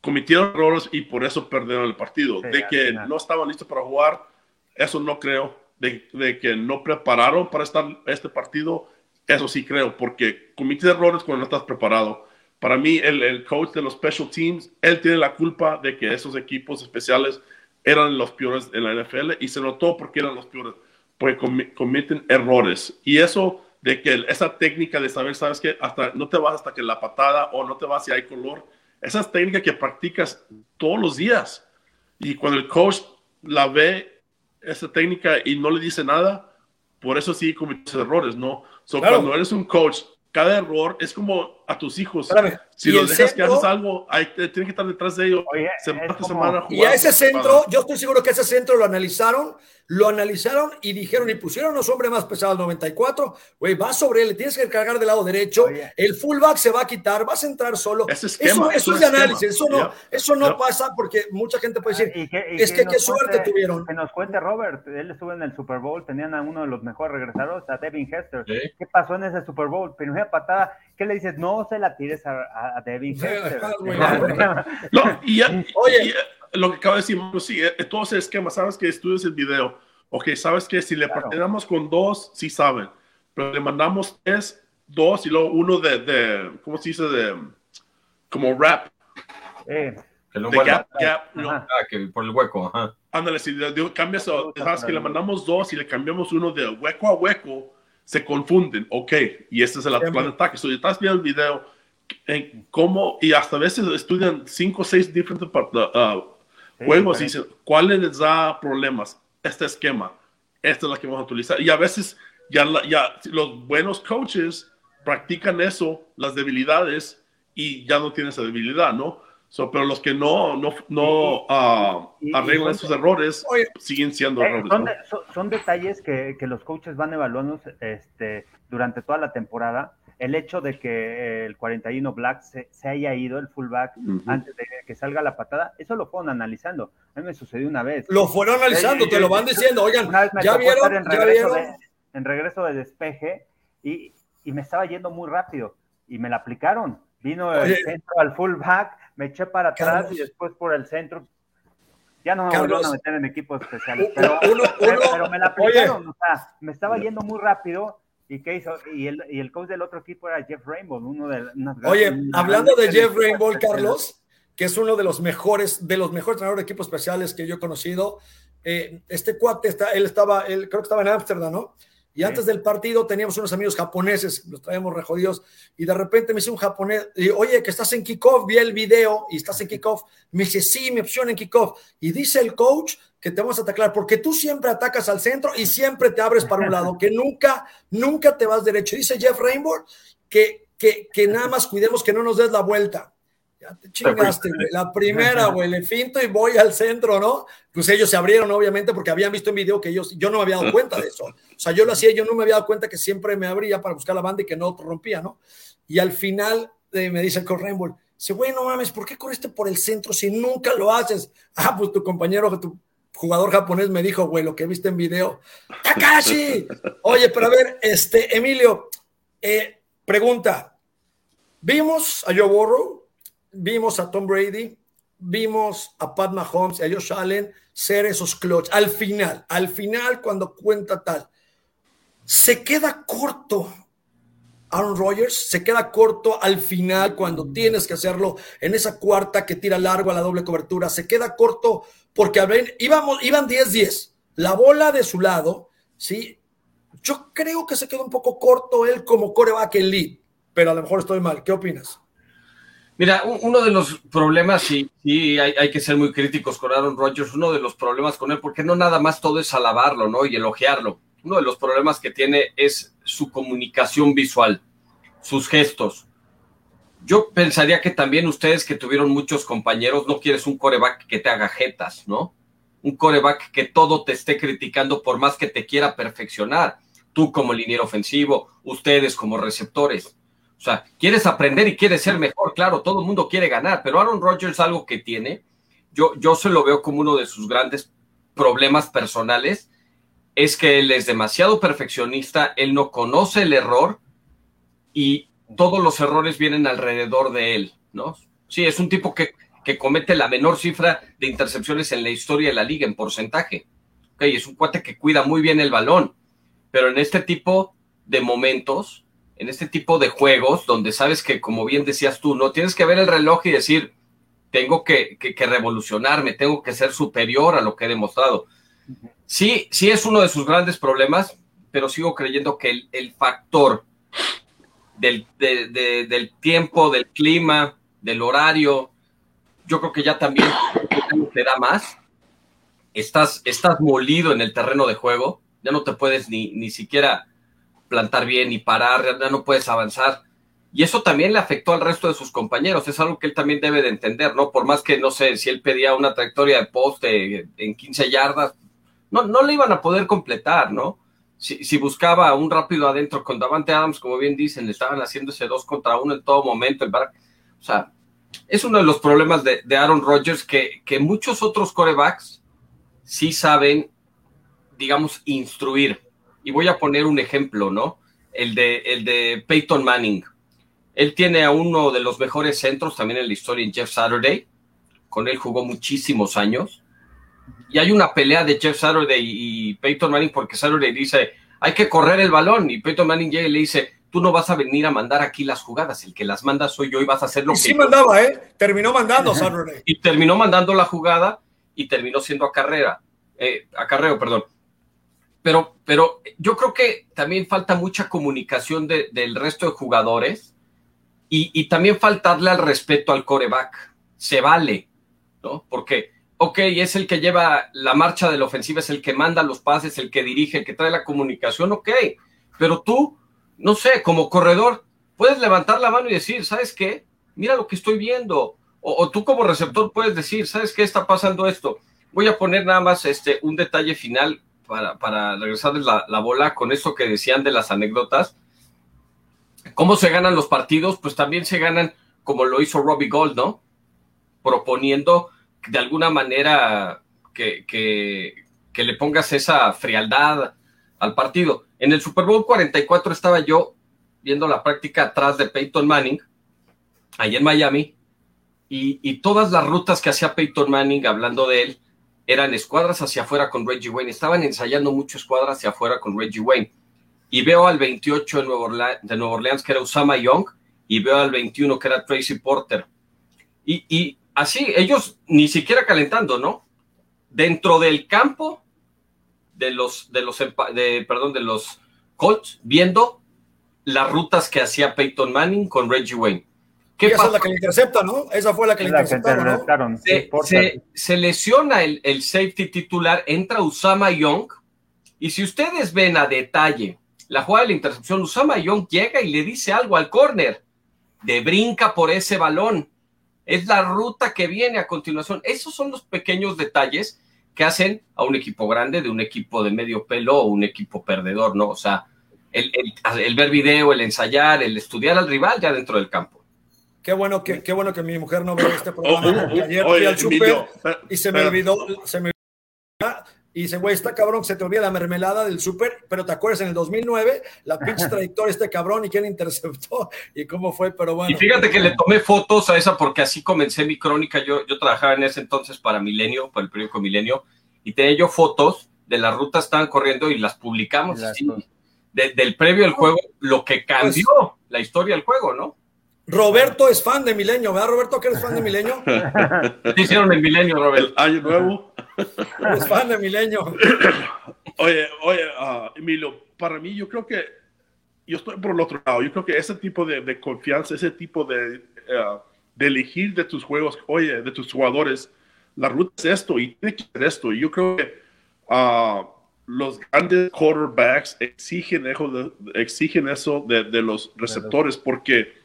cometieron errores y por eso perdieron el partido. de que no estaban listos para jugar, eso no creo. De, de que no prepararon para estar este partido, eso sí creo, porque cometes errores cuando no estás preparado. Para mí, el, el, coach de los special teams, él tiene la culpa de que esos equipos especiales eran los peores en la NFL y se notó porque eran los peores, porque cometen errores. Y eso de que esa técnica de saber, sabes que hasta no te vas hasta que la patada o no te vas si hay color, esa es técnica que practicas todos los días. Y cuando el coach la ve, esa técnica y no le dice nada, por eso sí cometes errores, ¿no? So, Cuando eres un coach, cada error es como a tus hijos. Si los dejas que haces algo, hay, tienes que estar detrás de ellos. semana, y a ese centro, yo estoy seguro que ese centro lo analizaron lo analizaron y dijeron y pusieron a los hombres más pesados 94, güey, va sobre él, le tienes que cargar del lado derecho, el fullback se va a quitar, vas a entrar solo. eso, eso es de análisis, eso no, eso no pasa porque mucha gente puede decir, es que, qué suerte tuvieron. Que nos cuente Robert, él estuvo en el Super Bowl, tenían a uno de los mejores regresados, a Devin Hester. ¿Qué pasó en ese Super Bowl? Primera patada, ¿qué le dices? No se la tires a, Devin Hester. no, y, Oye, lo que acabo de decir, sí, eh, todo ese esquema, sabes que estudias el video, ok, sabes que si le claro. con dos, sí saben, pero le mandamos tres, dos y luego uno de, de ¿cómo se dice? De, como rap. Eh, que lo de gap, gap, Ah, que por el hueco, ajá. Ándale, si le, cambias, sabes que le mandamos dos y le cambiamos uno de hueco a hueco, se confunden, ok, y este es el plan de ataque. So, estás viendo el video, en cómo, y hasta a veces estudian cinco o seis diferentes uh, juegos y dicen, ¿cuáles les da problemas? Este esquema, esta es la que vamos a utilizar. Y a veces ya, ya los buenos coaches practican eso, las debilidades, y ya no tienen esa debilidad, ¿no? Pero los que no, no, no uh, arreglan esos errores siguen siendo eh, errores. Son, detalles que, que, los coaches van evaluando este, durante toda la temporada el hecho de que el 41 Black se, haya ido, el fullback, antes de que salga la patada, eso lo fueron analizando. A mí me sucedió una vez. Lo fueron analizando, te lo van diciendo, oigan, ya vieron, en ya vieron. De, en regreso de despeje y, y, me estaba yendo muy rápido y me la aplicaron. Vino el centro al fullback, me eché para atrás y después por el centro. Ya no me volvieron a meter en equipos especiales, pero, pero, me la aplicaron, o sea, me estaba yendo muy rápido ¿Y qué hizo? Y el, y el coach del otro equipo era Jeff Rainbow, uno de Oye, hablando de Jeff Rainbow, Carlos, que es uno de los mejores, de los mejores entrenadores de equipos especiales que yo he conocido. Eh, este cuate está, él estaba, él creo que estaba en Ámsterdam, ¿no? Y antes del partido teníamos unos amigos japoneses, los traíamos rejodidos, y de repente me dice un japonés, y, oye, que estás en kickoff, vi el video y estás en kickoff. Me dice, sí, mi opción en kickoff. Y dice el coach que te vamos a atacar, porque tú siempre atacas al centro y siempre te abres para un lado, que nunca, nunca te vas derecho. Dice Jeff Rainbow que, que, que nada más cuidemos que no nos des la vuelta. Ya te chingaste, La primera, güey, le finto y voy al centro, ¿no? Pues ellos se abrieron, obviamente, porque habían visto en video que ellos, yo no me había dado cuenta de eso. O sea, yo lo hacía, yo no me había dado cuenta que siempre me abría para buscar la banda y que no rompía, ¿no? Y al final eh, me dice el Rainbow, dice, güey, no mames, ¿por qué corriste por el centro si nunca lo haces? Ah, pues tu compañero, tu jugador japonés me dijo, güey, lo que viste en video. ¡Takashi! Oye, pero a ver, este, Emilio, eh, pregunta. Vimos a Joe Burrow, vimos a Tom Brady, vimos a Pat Mahomes y a Josh Allen ser esos clutch. Al final, al final, cuando cuenta tal, se queda corto Aaron Rodgers, se queda corto al final cuando tienes que hacerlo en esa cuarta que tira largo a la doble cobertura. Se queda corto porque íbamos, iban 10-10. La bola de su lado, ¿sí? Yo creo que se quedó un poco corto él como coreback lead, pero a lo mejor estoy mal. ¿Qué opinas? Mira, uno de los problemas, y, hay, que ser muy críticos con Aaron Rodgers, uno de los problemas con él, porque no nada más todo es alabarlo, ¿no? Y elogiarlo. Uno de los problemas que tiene es su comunicación visual, sus gestos. Yo pensaría que también ustedes que tuvieron muchos compañeros, no quieres un coreback que te haga jetas, ¿no? Un coreback que todo te esté criticando por más que te quiera perfeccionar. Tú como liniero ofensivo, ustedes como receptores o sea, quieres aprender y quieres ser mejor, claro, todo el mundo quiere ganar, pero Aaron Rodgers algo que tiene, yo, yo se lo veo como uno de sus grandes problemas personales, es que él es demasiado perfeccionista, él no conoce el error y todos los errores vienen alrededor de él, ¿no? Sí, es un tipo que, que comete la menor cifra de intercepciones en la historia de la liga en porcentaje. Ok, es un cuate que cuida muy bien el balón, pero en este tipo de momentos en este tipo de juegos donde sabes que, como bien decías tú, no tienes que ver el reloj y decir, tengo que, revolucionarme, tengo que ser superior a lo que he demostrado. Sí, sí es uno de sus grandes problemas, pero sigo creyendo que el, factor del, del, tiempo, del clima, del horario, yo creo que ya también te da más. Estás, estás molido en el terreno de juego, ya no te puedes ni, ni siquiera plantar bien y parar, ya no puedes avanzar. Y eso también le afectó al resto de sus compañeros, es algo que él también debe de entender, ¿no? Por más que, no sé, si él pedía una trayectoria de poste en 15 yardas, no, no le iban a poder completar, ¿no? Si, si buscaba un rápido adentro con Davante Adams, como bien dicen, le estaban haciendo ese dos contra uno en todo momento. El o sea, es uno de los problemas de, de Aaron Rodgers que, que muchos otros corebacks sí saben, digamos, instruir y voy a poner un ejemplo, ¿no? El de, el de Peyton Manning. Él tiene a uno de los mejores centros también en la historia, en Jeff Saturday. Con él jugó muchísimos años. Y hay una pelea de Jeff Saturday y Peyton Manning porque Saturday dice, hay que correr el balón. Y Peyton Manning llega y le dice, tú no vas a venir a mandar aquí las jugadas, el que las manda soy yo y vas a hacer lo que... Sí mandaba, ¿eh? Terminó mandando Saturday. Y terminó mandando la jugada y terminó siendo a carrera, eh, acarreo, perdón pero, pero yo creo que también falta mucha comunicación del resto de jugadores y, también faltarle al respeto al coreback. Se vale, ¿no? Porque, ok, es el que lleva la marcha de la ofensiva, es el que manda los pases, el que dirige, el que trae la comunicación, ok, pero tú, no sé, como corredor, puedes levantar la mano y decir, ¿sabes qué? Mira lo que estoy viendo. O, o tú como receptor puedes decir, ¿sabes qué está pasando esto? Voy a poner nada más este, un detalle final para, para regresarles la, la, bola con eso que decían de las anécdotas. ¿Cómo se ganan los partidos? Pues también se ganan como lo hizo Robbie Gold, ¿no? Proponiendo de alguna manera que, que, le pongas esa frialdad al partido. En el Super Bowl 44 estaba yo viendo la práctica atrás de Peyton Manning, ahí en Miami, y, todas las rutas que hacía Peyton Manning, hablando de él, eran escuadras hacia afuera con Reggie Wayne. Estaban ensayando mucho escuadras hacia afuera con Reggie Wayne. Y veo al 28 de Nueva, Orleans, de Nueva Orleans, que era Usama Young, y veo al 21, que era Tracy Porter. Y, y así, ellos ni siquiera calentando, ¿no? Dentro del campo de los, de los, de, perdón, de los Colts, viendo las rutas que hacía Peyton Manning con Reggie Wayne. ¿Qué esa es la que le intercepta, ¿no? Esa fue la que le interceptaron, Se, lesiona el, el, safety titular, entra Usama Young, y si ustedes ven a detalle la jugada de la intercepción, Usama Young llega y le dice algo al corner, de brinca por ese balón. Es la ruta que viene a continuación. Esos son los pequeños detalles que hacen a un equipo grande de un equipo de medio pelo o un equipo perdedor, ¿no? O sea, el, el ver video, el ensayar, el estudiar al rival ya dentro del campo. Qué bueno que, qué bueno que mi mujer no ve este programa. ayer fui al super y se me olvidó, se me y dice, güey, está cabrón, se te olvida la mermelada del súper, pero te acuerdas en el 2009, la pinche trayectoria este cabrón y quién interceptó y cómo fue, pero bueno. Y fíjate que le tomé fotos a esa porque así comencé mi crónica. Yo, yo trabajaba en ese entonces para Milenio, para el periódico Milenio, y tenía yo fotos de las rutas estaban corriendo y las publicamos. del previo al juego, lo que cambió pues la historia del juego, ¿no? Roberto es fan de Milenio, ¿verdad, Roberto? ¿Que eres fan de Milenio? ¿Qué hicieron en Milenio, Roberto? El año nuevo. Eres fan de Milenio. Oye, oye, uh, Emilio, para mí yo creo que yo estoy por el otro lado. Yo creo que ese tipo de, de confianza, ese tipo de, uh, de, elegir de tus juegos, oye, de tus jugadores, la ruta es esto y tiene que ser esto. Y yo creo que uh, los grandes quarterbacks exigen eso de, exigen eso de, de los receptores porque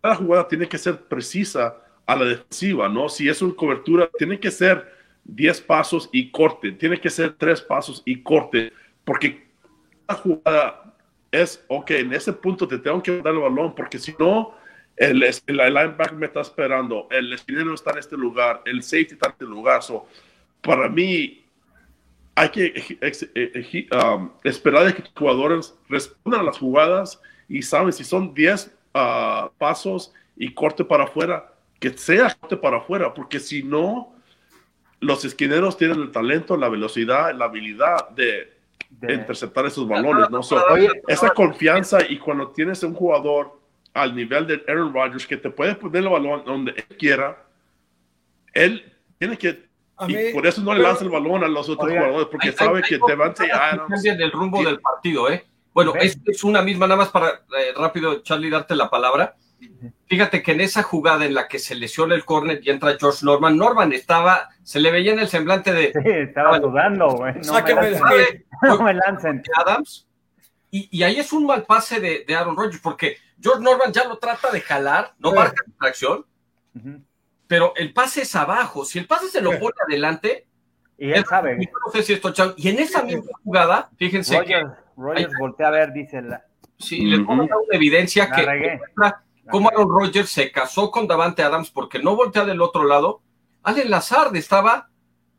cada jugada tiene que ser precisa a la defensiva, ¿no? Si es una cobertura, tiene que ser 10 pasos y corte, tiene que ser 3 pasos y corte, porque cada jugada es, ok, en ese punto te tengo que dar el balón, porque si no, el, el, linebacker me está esperando, el esquinero está en este lugar, el safety está en este lugar. So, para mí, hay que um, esperar de que los jugadores respondan a las jugadas y saben si son 10 pasos y corte para afuera, que sea corte para afuera, porque si no, los esquineros tienen el talento, la velocidad, la habilidad de, interceptar esos balones, ¿no? esa confianza y cuando tienes un jugador al nivel de Aaron Rodgers que te puede poner el balón donde él quiera, él tiene que y por eso no le lanza el balón a los otros jugadores, porque sabe que Devante Adams. el rumbo del partido, ¿eh? Bueno, es, es, una misma, nada más para eh, rápido, Charlie, darte la palabra. Fíjate que en esa jugada en la que se lesiona el córner y entra George Norman, Norman estaba, se le veía en el semblante de. Sí, estaba dudando, güey. No, me lancen. Adams. Y, y, ahí es un mal pase de, de, Aaron Rodgers, porque George Norman ya lo trata de jalar, no marca tracción, pero el pase es abajo. Si el pase se lo pone adelante, y él sabe. No sé si esto, y en esa misma jugada, fíjense que Rogers voltea a ver, dice la. Sí, le pongo una evidencia que cómo Aaron Rodgers se casó con Davante Adams porque no voltea del otro lado. Allen Lazard estaba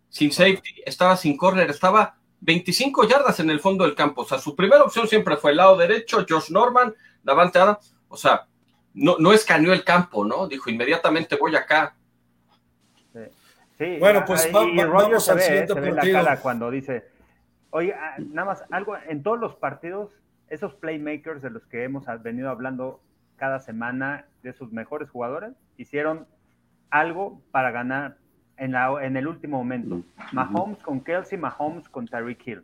sin safety, estaba sin corner, estaba 25 yardas en el fondo del campo. O sea, su primera opción siempre fue el lado derecho, Josh Norman, Davante Adams. O sea, no, no escaneó el campo, ¿no? Dijo inmediatamente voy acá. Sí, bueno, pues vamos al siguiente partido. cuando dice, Oye, ah, nada más, algo, en todos los partidos, esos playmakers de los que hemos venido hablando cada semana, de sus mejores jugadores, hicieron algo para ganar en, la, en el último momento. Mahomes con Kelsey, Mahomes con Tyreek Hill.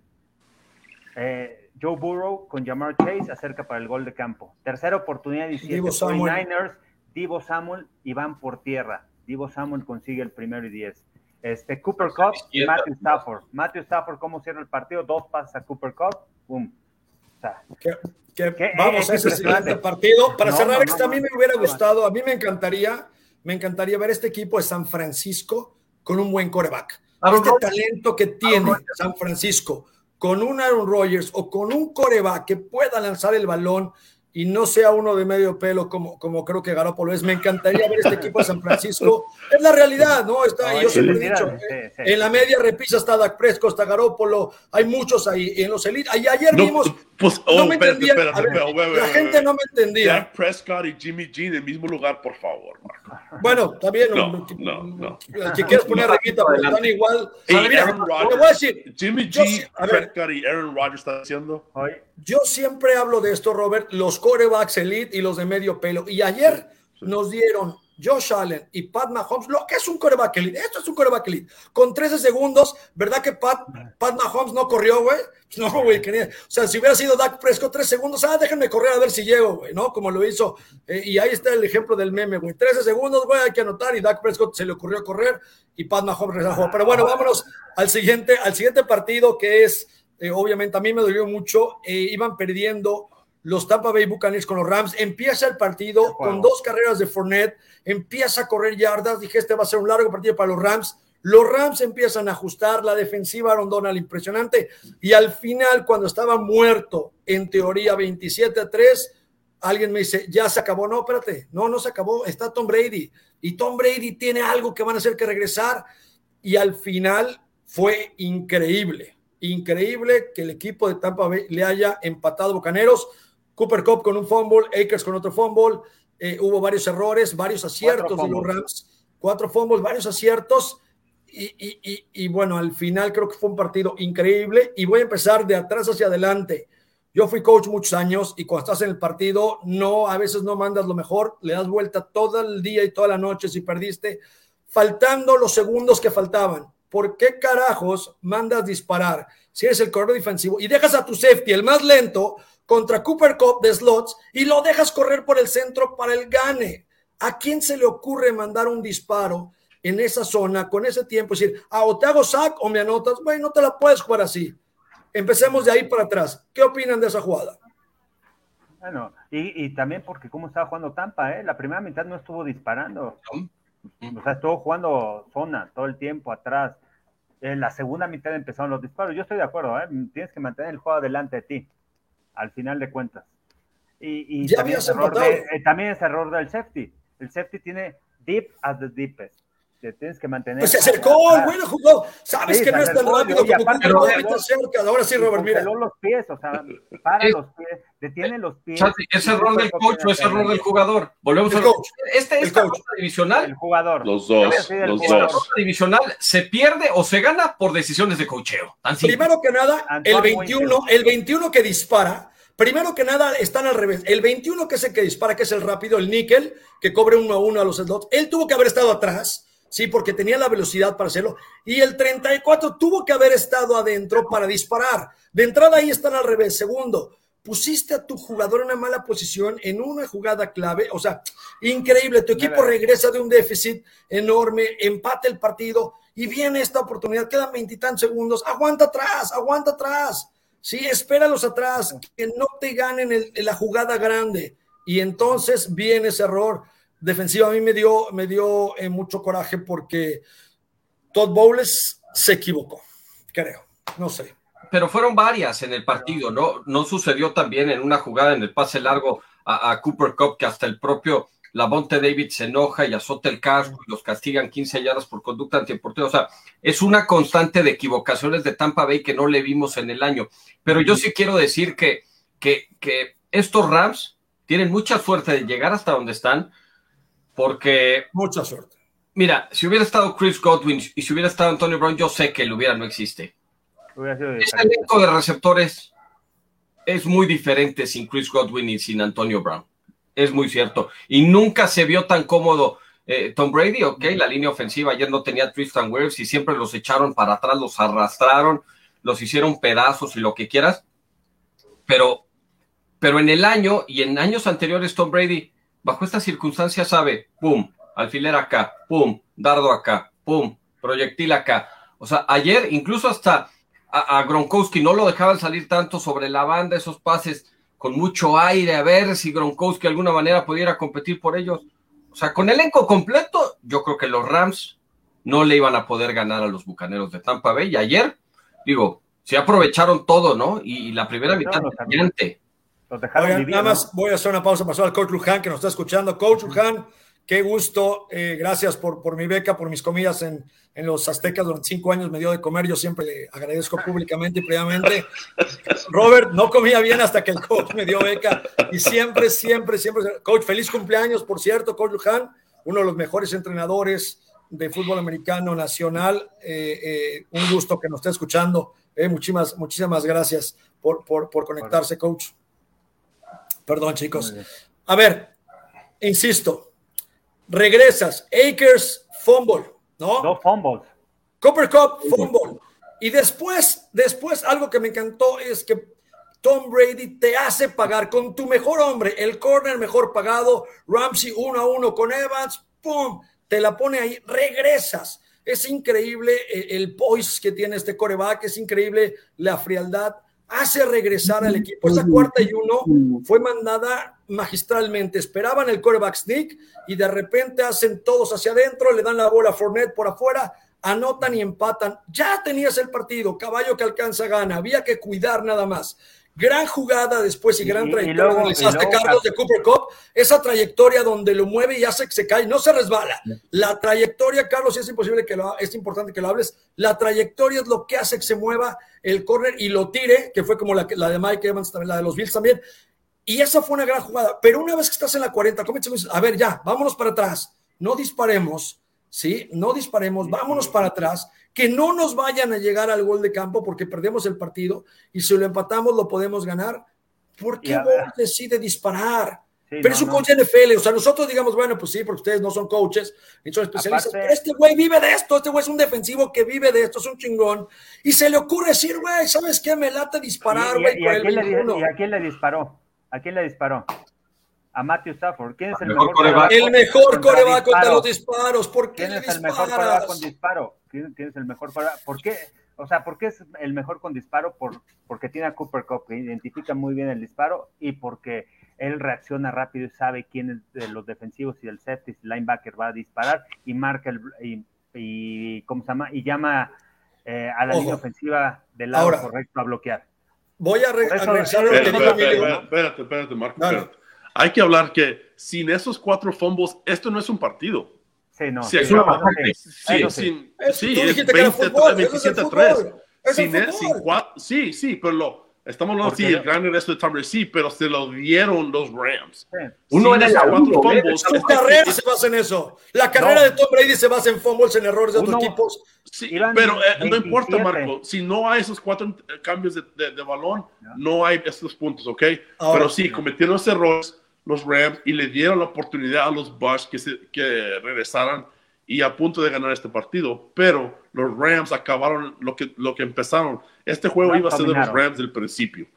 Eh, Joe Burrow con Jamar Chase acerca para el gol de campo. Tercera oportunidad, 17. 49ers, Divo Samuel y van por tierra. Divo Samuel consigue el primero y 10. Este, Cooper Cup y Matthew Stafford. Matthew Stafford, ¿cómo cierra el partido? Dos pases a Cooper Cup, ¡pum! O sea, vamos a ese siguiente partido. Para cerrar este, a mí me hubiera gustado, a mí me encantaría, me encantaría ver este equipo de San Francisco con un buen coreback. Este talento que tiene San Francisco con un Aaron Rodgers o con un coreback que pueda lanzar el balón y no sea uno de medio pelo como, como creo que Garoppolo es. Me encantaría ver este equipo de San Francisco. Es la realidad, ¿no? Está, yo siempre he dicho, en la media repisa está Dak Prescott, está Garoppolo, hay muchos ahí en los elites. ayer vimos, pues, oh, no me entendía, la gente no me entendía. Dak Prescott y Jimmy G en el mismo lugar, por favor, Marco. Bueno, está bien. No, no, no. Si quieres poner requita, pero están igual. Aaron Rodgers, Jimmy G, Prescott y Aaron Rodgers están haciendo. Yo siempre hablo de esto, Robert, los corebacks elite y los de medio pelo. Y ayer nos dieron Josh Allen y Pat Mahomes, lo que es un coreback elite. Esto es un coreback elite. Con 13 segundos, ¿verdad que Pat, Pat Mahomes no corrió, güey? No, güey, O sea, si hubiera sido Dak Prescott 3 segundos, ah, déjenme correr a ver si llego, güey, ¿no? Como lo hizo. Eh, y ahí está el ejemplo del meme, güey. 13 segundos, güey, hay que anotar. Y Dak Prescott se le ocurrió correr y Pat Mahomes relajó. Pero bueno, vámonos al siguiente, al siguiente partido que es, eh, obviamente, a mí me dolió mucho. Eh, iban perdiendo los Tampa Bay Buccaneers con los Rams. Empieza el partido con dos carreras de Fournette, empieza a correr yardas. Dije, este va a ser un largo partido para los Rams. Los Rams empiezan a ajustar la defensiva Aaron Donald impresionante y al final cuando estaba muerto en teoría 27 a 3 alguien me dice, ya se acabó. No, espérate, no, no se acabó. Está Tom Brady. Y Tom Brady tiene algo que van a hacer que regresar. Y al final fue increíble increíble que el equipo de Tampa Bay le haya empatado Bucaneros. Cooper Cup con un fumble, Akers con otro fumble. Eh, hubo varios errores, varios aciertos de los Rams. Cuatro fumbles, varios aciertos. Y, bueno, al final creo que fue un partido increíble. Y voy a empezar de atrás hacia adelante. Yo fui coach muchos años y cuando estás en el partido, no, a veces no mandas lo mejor, le das vuelta todo el día y toda la noche si perdiste, faltando los segundos que faltaban. ¿Por qué carajos mandas disparar si eres el corredor defensivo y dejas a tu safety, el más lento, contra Cooper Cup de slots y lo dejas correr por el centro para el gane? ¿A quién se le ocurre mandar un disparo en esa zona con ese tiempo? Es decir, ah, o te hago sack o me anotas. Bueno, no te la puedes jugar así. Empecemos de ahí para atrás. ¿Qué opinan de esa jugada? Bueno, y, también porque cómo estaba jugando Tampa, ¿eh? La primera mitad no estuvo disparando. O sea, estuvo jugando zona todo el tiempo atrás. En la segunda mitad empezaron los disparos. Yo estoy de acuerdo, ¿eh? Tienes que mantener el juego delante de ti, al final de cuentas. Y, y también, es error eh, también es error del safety. El safety tiene deep at the deepest te tienes que mantener. Pues se acercó, bueno jugó. Sabes que no es tan rápido como aparte, pero, cerca. Ahora sí, Robert, mira. los pies, o sea, para los pies, detiene los pies. ¿Es error del coach o es error del jugador? Volvemos a coach. Este, esta ronda divisional. El jugador. Los dos. Los dos. divisional se pierde o se gana por decisiones de cocheo. Primero que nada, el 21, el 21 que dispara. Primero que nada, están al revés. El 21 que es el que dispara, que es el rápido, el níquel, que cobre uno a uno a los slots, él tuvo que haber estado atrás sí, porque tenía la velocidad para hacerlo. Y el 34 tuvo que haber estado adentro para disparar. De entrada ahí están al revés. Segundo, pusiste a tu jugador en una mala posición en una jugada clave. O sea, increíble. Tu equipo regresa de un déficit enorme, empate el partido y viene esta oportunidad. Quedan veintitantos segundos. Aguanta atrás, aguanta atrás. Sí, espéralos atrás, que no te ganen en la jugada grande. Y entonces viene ese error defensiva a mí me dio, me dio eh, mucho coraje porque Todd Bowles se equivocó, creo, no sé. Pero fueron varias en el partido, ¿no? No sucedió también en una jugada en el pase largo a, Cooper Cup que hasta el propio Lavonte David se enoja y azota el casco y los castigan 15 yardas por conducta antideportiva. O sea, es una constante de equivocaciones de Tampa Bay que no le vimos en el año. Pero yo sí quiero decir que, que, que estos Rams tienen mucha suerte de llegar hasta donde están, porque. Mucha suerte. Mira, si hubiera estado Chris Godwin y si hubiera estado Antonio Brown, yo sé que el hubiera no existe. Este elenco de receptores es muy diferente sin Chris Godwin y sin Antonio Brown. Es muy cierto. Y nunca se vio tan cómodo eh, Tom Brady, ok, la línea ofensiva ayer no tenía Tristan Wirfs y siempre los echaron para atrás, los arrastraron, los hicieron pedazos y lo que quieras. Pero, pero en el año y en años anteriores Tom Brady bajo estas circunstancias sabe, pum, alfiler acá, pum, dardo acá, pum, proyectil acá. O sea, ayer incluso hasta a, Gronkowski no lo dejaban salir tanto sobre la banda, esos pases con mucho aire, a ver si Gronkowski de alguna manera pudiera competir por ellos. O sea, con elenco completo, yo creo que los Rams no le iban a poder ganar a los Bucaneros de Tampa Bay. Y ayer, digo, se aprovecharon todo, ¿no? Y, la primera mitad brillante. Nada más voy a hacer una pausa para al coach Luján que nos está escuchando. Coach Luján, qué gusto. Eh, gracias por, por mi beca, por mis comidas en, en, los Aztecas. Durante cinco años me dio de comer. Yo siempre le agradezco públicamente y previamente. Robert, no comía bien hasta que el coach me dio beca. Y siempre, siempre, siempre. Coach, feliz cumpleaños, por cierto, coach Luján, uno de los mejores entrenadores de fútbol americano nacional. Eh, eh, un gusto que nos esté escuchando. muchísimas, muchísimas gracias por, por, por conectarse, coach. Perdón, chicos. A ver, insisto, regresas, Akers, fumble, ¿no? Dos fumbles. Copper Cup, fumble. Y después, después, algo que me encantó es que Tom Brady te hace pagar con tu mejor hombre, el corner mejor pagado, Ramsey uno a uno con Evans, ¡pum! Te la pone ahí, regresas. Es increíble el, el poise que tiene este coreback, es increíble la frialdad hace regresar al equipo. Esa cuarta y uno fue mandada magistralmente. Esperaban el coreback sneak y de repente hacen todos hacia adentro, le dan la bola a Fournette por afuera, anotan y empatan. Ya tenías el partido, caballo que alcanza gana, había que cuidar nada más. Gran jugada después y gran trayectoria. Y Carlos de Cooper Cup, esa trayectoria donde lo mueve y hace que se cae, no se resbala. La trayectoria, Carlos, es imposible que lo, es importante que lo hables. La trayectoria es lo que hace que se mueva el corner y lo tire, que fue como la, la de Mike Evans, también la de los Bills también. Y esa fue una gran jugada. Pero una vez que estás en la 40, a ver, ya, vámonos para atrás, no disparemos, ¿sí? No disparemos, vámonos para atrás que no nos vayan a llegar al gol de campo porque perdemos el partido y si lo empatamos lo podemos ganar. ¿Por qué vos decide disparar? pero es un coach NFL, o sea, nosotros digamos, bueno, pues sí, porque ustedes no son coaches, ni son especialistas, pero este güey vive de esto, este güey es un defensivo que vive de esto, es un chingón, y se le ocurre decir, güey, ¿sabes qué? Me late disparar, güey. ¿Y, y, a quién le disparó? ¿A quién le disparó? A Matthew Stafford. ¿Quién es el, mejor, coreback? El mejor coreback contra los disparos. ¿Por qué ¿Quién es el mejor coreback con disparo? ¿Quién, es el mejor coreback? ¿Por qué? O sea, ¿por qué es el mejor con disparo? Por, porque tiene a Cooper Cup, que identifica muy bien el disparo y porque él reacciona rápido y sabe quién es de los defensivos y el safety, el linebacker va a disparar y marca el, y, ¿cómo se llama? Y llama eh, a la línea ofensiva del lado correcto a bloquear. Voy a regresar lo que Espérate, espérate, Marco, espérate hay que hablar que sin esos cuatro fumbles, esto no es un partido. Sí, no. Sí, es una sí, sí, sí, es 27 3. Sin, sin sí, sí, pero lo, estamos hablando sí, el gran resto de Tom sí, pero se lo dieron los Rams. Uno en esos cuatro fumbles. Su carrera se basa en eso. La carrera de Tom Brady se basa en fumbles, en errores de otros equipos. Sí, pero eh, no importa, Marco. Si no hay esos cuatro cambios de, de, balón, no hay estos puntos, ¿ok? pero sí, cometieron esos errores los Rams y le dieron la oportunidad a los Bucks que, se, que regresaran y a punto de ganar este partido, pero los Rams acabaron lo que, lo que empezaron. Este juego iba a ser de los Rams del principio.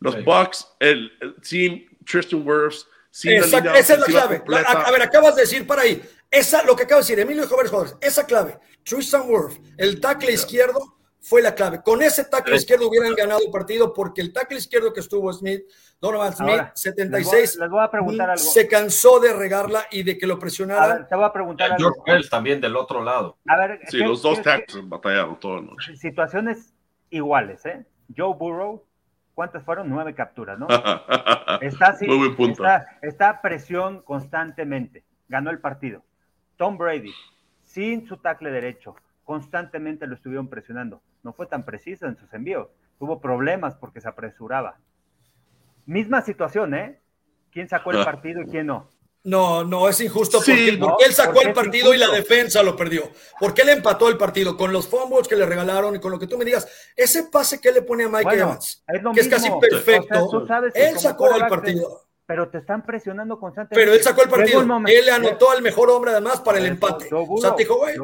Los Bucks, el, team Tristan Wirfs, esa, esa es la clave. a, ver, acabas de decir para ahí, esa, lo que acaba de decir Emilio Jóvenes esa clave, Tristan Wirfs, el tackle izquierdo fue la clave. Con ese tackle izquierdo hubieran ganado el partido porque el tackle izquierdo que estuvo Smith, Donovan Smith, 76, les voy, a preguntar algo. se cansó de regarla y de que lo presionaran. te voy a preguntar algo. George también del otro lado. A ver, sí, los dos tackles batallaron toda la noche. Situaciones iguales, ¿eh? Joe Burrow, ¿cuántas fueron? Nueve capturas, ¿no? está, Muy buen punto. Está, está presión constantemente. Ganó el partido. Tom Brady, sin su tackle derecho, constantemente lo estuvieron presionando. No fue tan preciso en sus envíos. Tuvo problemas porque se apresuraba. Misma situación, ¿eh? ¿Quién sacó el ah. partido y quién no? No, no, es injusto porque, él sacó el partido y la defensa lo perdió. Porque él empató el partido con los fumbles que le regalaron y con lo que tú me digas. Ese pase que le pone a Mike Evans, que es casi perfecto, él sacó el partido. pero te están presionando constantemente. Pero él sacó el partido. Él le anotó al mejor hombre además para el empate. o sea, te dijo, güey.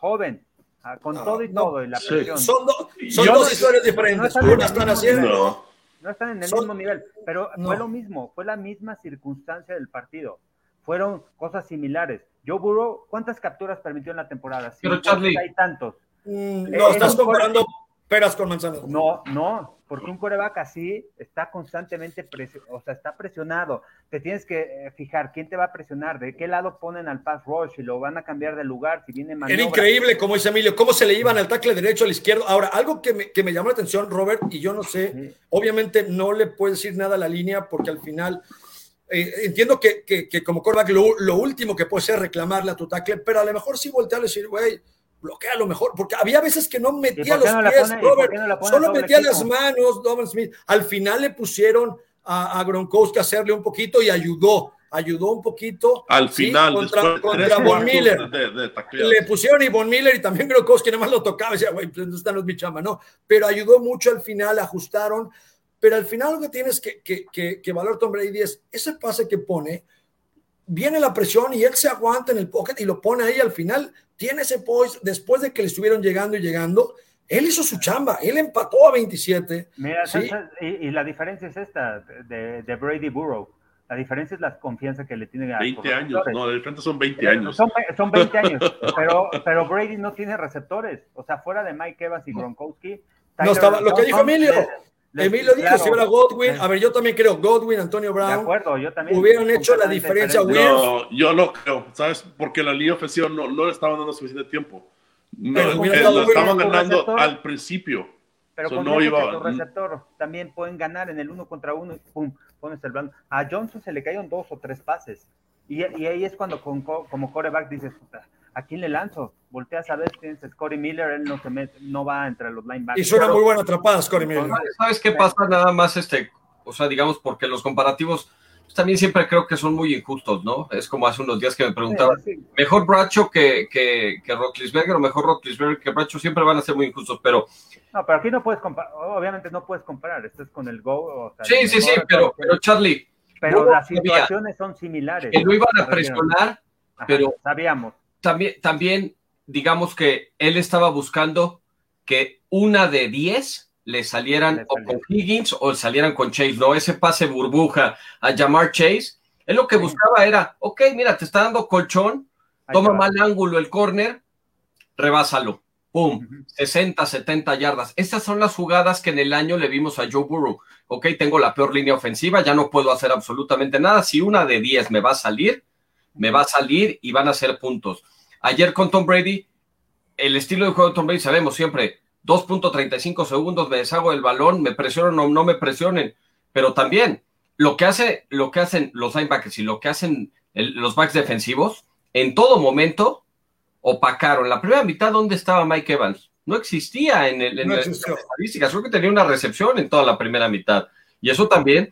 Joven, Ah, con todo y todo, y la presión. Son, son dos historias diferentes. No están, haciendo. No. están en el mismo nivel, pero fue lo mismo, fue la misma circunstancia del partido. Fueron cosas similares. Yo Burrow, ¿cuántas capturas permitió en la temporada? Pero Charlie. Hay tantos. Mm, no, estás comparando peras con manzanas. No, no, porque un coreback así está constantemente, o sea, está presionado. Te tienes que eh, fijar quién te va a presionar, de qué lado ponen al pass rush y lo van a cambiar de lugar si viene Era increíble, como dice Emilio, cómo se le iban al tackle derecho al izquierdo. Ahora, algo que me, que me llamó la atención, Robert, y yo no sé, obviamente no le puedo decir nada a la línea porque al final... Eh, entiendo que, que, como coreback lo, lo, último que puede ser reclamarle a tu tackle, pero a lo mejor sí voltearle y decir, güey, bloquea lo mejor, porque había veces que no metía los pies, Robert, solo metía las manos, Donovan Smith. Al final le pusieron a, a, Gronkowski a hacerle un poquito y ayudó, ayudó un poquito. Al final, contra, contra Von Miller. le pusieron y Von Miller y también Gronkowski, nada más lo tocaba decía, güey, pues no están los bichama, no. Pero ayudó mucho al final, ajustaron. Pero al final lo que tienes que, que, que, que valorar Tom Brady es ese pase que pone, viene la presión y él se aguanta en el pocket y lo pone ahí al final. Tiene ese poise después de que le estuvieron llegando y llegando. Él hizo su chamba, él empató a 27. Mira, y, la diferencia es esta de, Brady Burrow. La diferencia es la confianza que le tiene a 20 años, no, de frente son 20 años. Son, son 20 años, pero, pero Brady no tiene receptores. O sea, fuera de Mike Evans y Gronkowski. No estaba, lo que dijo Emilio, Emilio dijo, si hubiera Godwin, a ver, yo también creo, Godwin, Antonio Brown, de acuerdo, yo también hubieran hecho la diferencia. No, yo no creo, ¿sabes? Porque la línea ofensiva no, no le estaban dando suficiente tiempo. No, eh, lo estaban ganando al principio. Pero So, con no iba- receptor también pueden ganar en el uno contra uno y pum, pones el balón. A Johnson se le cayeron dos o tres pases. Y, y ahí es cuando con, co- como coreback dices, "Puta, ¿a quién le lanzo? Volteas a ver, tienes Scotty Miller, él no se mete, no va entre los linebackers. Hizo una muy buena atrapada, Scotty Miller. ¿Sabes- ¿Sabes qué pasa? Nada más, este, o sea, digamos, porque los comparativos pues, también siempre creo que son muy injustos, ¿no? Es como hace unos días que me preguntaban, Sí, sí. mejor Bracho que, que, que o mejor Roethlisberger que Bracho, siempre van a ser muy injustos, pero No, pero aquí no puedes comparar, obviamente no puedes comparar, esto es con el Go. o sea, sí, el sí, sí, pero, pero Charlie, pero no las sabía situaciones son similares. que lo iban a presionar, Ajá, pero- sabíamos. También, también digamos que él estaba buscando que una de diez le salieran Le o con Higgins o salieran con Chase, no ese pase burbuja a llamar Chase. Él lo que Sí. buscaba era, ok, mira, te está dando colchón, toma mal ángulo el corner, rebásalo. Pum, Ujú. 60, 70 yardas. Estas son las jugadas que en el año le vimos a Joe Burrow. Ok, tengo la peor línea ofensiva, ya no puedo hacer absolutamente nada. Si una de 10 me va a salir, me va a salir y van a ser puntos. Ayer con Tom Brady, el estilo de juego de Tom Brady, sabemos siempre, 2.35 segundos, me deshago del balón, me presionan o no me presionen. Pero también, lo que, hace, lo que hacen los linebackers y lo que hacen el- los backs defensivos, en todo momento opacaron. La primera mitad, ¿dónde estaba Mike Evans? No existía en, el, en No las estadísticas, creo que tenía una recepción en toda la primera mitad. Y eso también,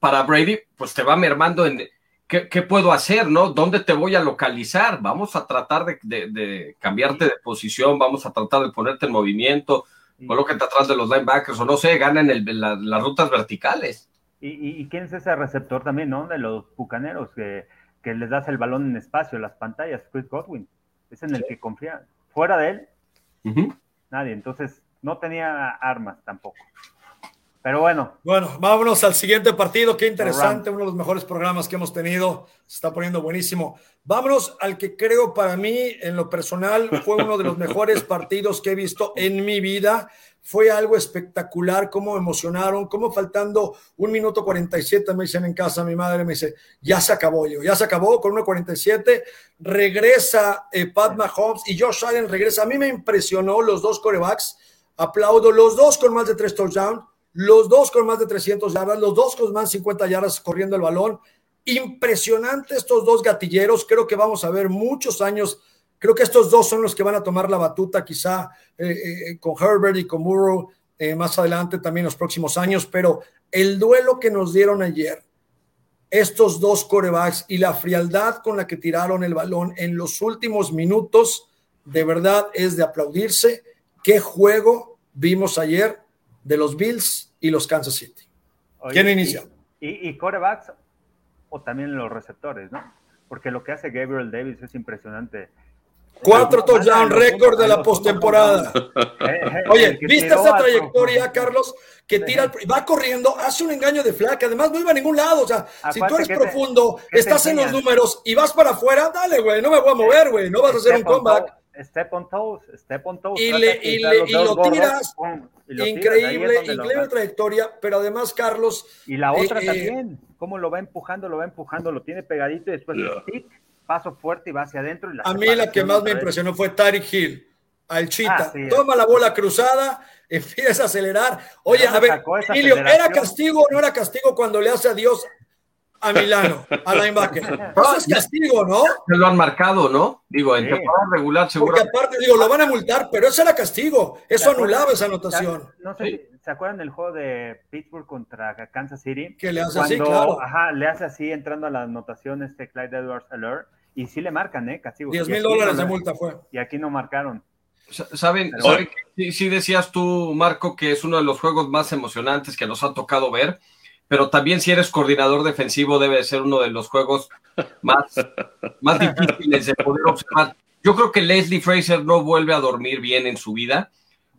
para Brady, pues te va mermando en qué, qué puedo hacer, ¿no? ¿Dónde te voy a localizar? Vamos a tratar de, de- de cambiarte de posición, vamos a tratar de ponerte en movimiento, colócate atrás de los linebackers o no sé, ganan el- la- las rutas verticales. ¿Y, y, y quién es ese receptor también, no? De los bucaneros, que, que les das el balón en espacio, las pantallas, Chris Godwin. Es en el que confía. Fuera de él, nadie. Entonces, no tenía armas tampoco. Pero bueno, Bueno, vámonos al siguiente partido. Qué interesante, uno de los mejores programas que hemos tenido. Se está poniendo buenísimo. Vámonos al que creo para mí, en lo personal, fue uno de los mejores partidos que he visto en mi vida. Fue algo espectacular, cómo emocionaron, cómo faltando un minuto 47, me dicen en casa, mi madre me dice, ya se acabó yo, ya se acabó con 1.47, regresa eh, Pat Mahomes y Josh Allen regresa. A mí me impresionó los dos corebacks, aplaudo, los dos con más de tres touchdowns, los dos con más de 300 yardas, los dos con más de 50 yardas corriendo el balón. Impresionante estos dos gatilleros, creo que vamos a ver muchos años. Creo que estos dos son los que van a tomar la batuta, quizá eh, eh, con Herbert y con Burrow eh, más adelante también los próximos años. Pero el duelo que nos dieron ayer, estos dos corebacks y la frialdad con la que tiraron el balón en los últimos minutos, de verdad es de aplaudirse. Qué juego vimos ayer de los Bills y los Kansas City. oye, ¿Quién inicia? Y, y, corebacks o también los receptores, ¿no? Porque lo que hace Gabriel Davis es impresionante. Cuatro Manda touchdown, los récord de la postemporada. Eh, eh, Oye, ¿viste esa trayectoria, Carlos? Que tira, el- va corriendo, hace un engaño de flaca, además no iba a ningún lado. O sea, si tú eres profundo, estás en los números y vas para afuera, dale, güey, no me voy a mover, güey, no vas a hacer un comeback. Step on toes, step on toes. Y le- le- lo gordos, tiras. pum, y lo tiras, ahí es Increíble, lo increíble trayectoria, pero además, Carlos, Y la otra Eh, también, cómo lo va empujando, lo va empujando, lo tiene pegadito y después Yeah. paso fuerte y va hacia adentro. y la a mí la que más me impresionó fue Tyreek Hill, al Chita. Ah, sí. Toma la bola cruzada, empieza a acelerar. Oye, ¿De dónde a ver, Emilio, ¿era castigo o no era castigo cuando le hace adiós a Milano, a linebacker? Eso es castigo, ¿no? Se lo han marcado, ¿no? Digo, en Sí. temporada regular Porque seguro. aparte, digo, lo van a multar, pero eso era castigo. Eso anulaba esa anotación. No sé, si- ¿se acuerdan del juego de Pittsburgh contra Kansas City? Que le hace Cuando, así, claro. ajá, le hace así entrando a la anotación este Clyde Edwards Alert y sí le marcan, ¿eh? Castigo. 10 Y mil dólares no de multa fue. Y aquí no marcaron. Sa- ¿Saben? Saben que sí, sí decías tú, Marco, que es uno de los juegos más emocionantes que nos ha tocado ver, pero también si eres coordinador defensivo debe ser uno de los juegos más, más difíciles de poder observar. Yo creo que Leslie Fraser no vuelve a dormir bien en su vida,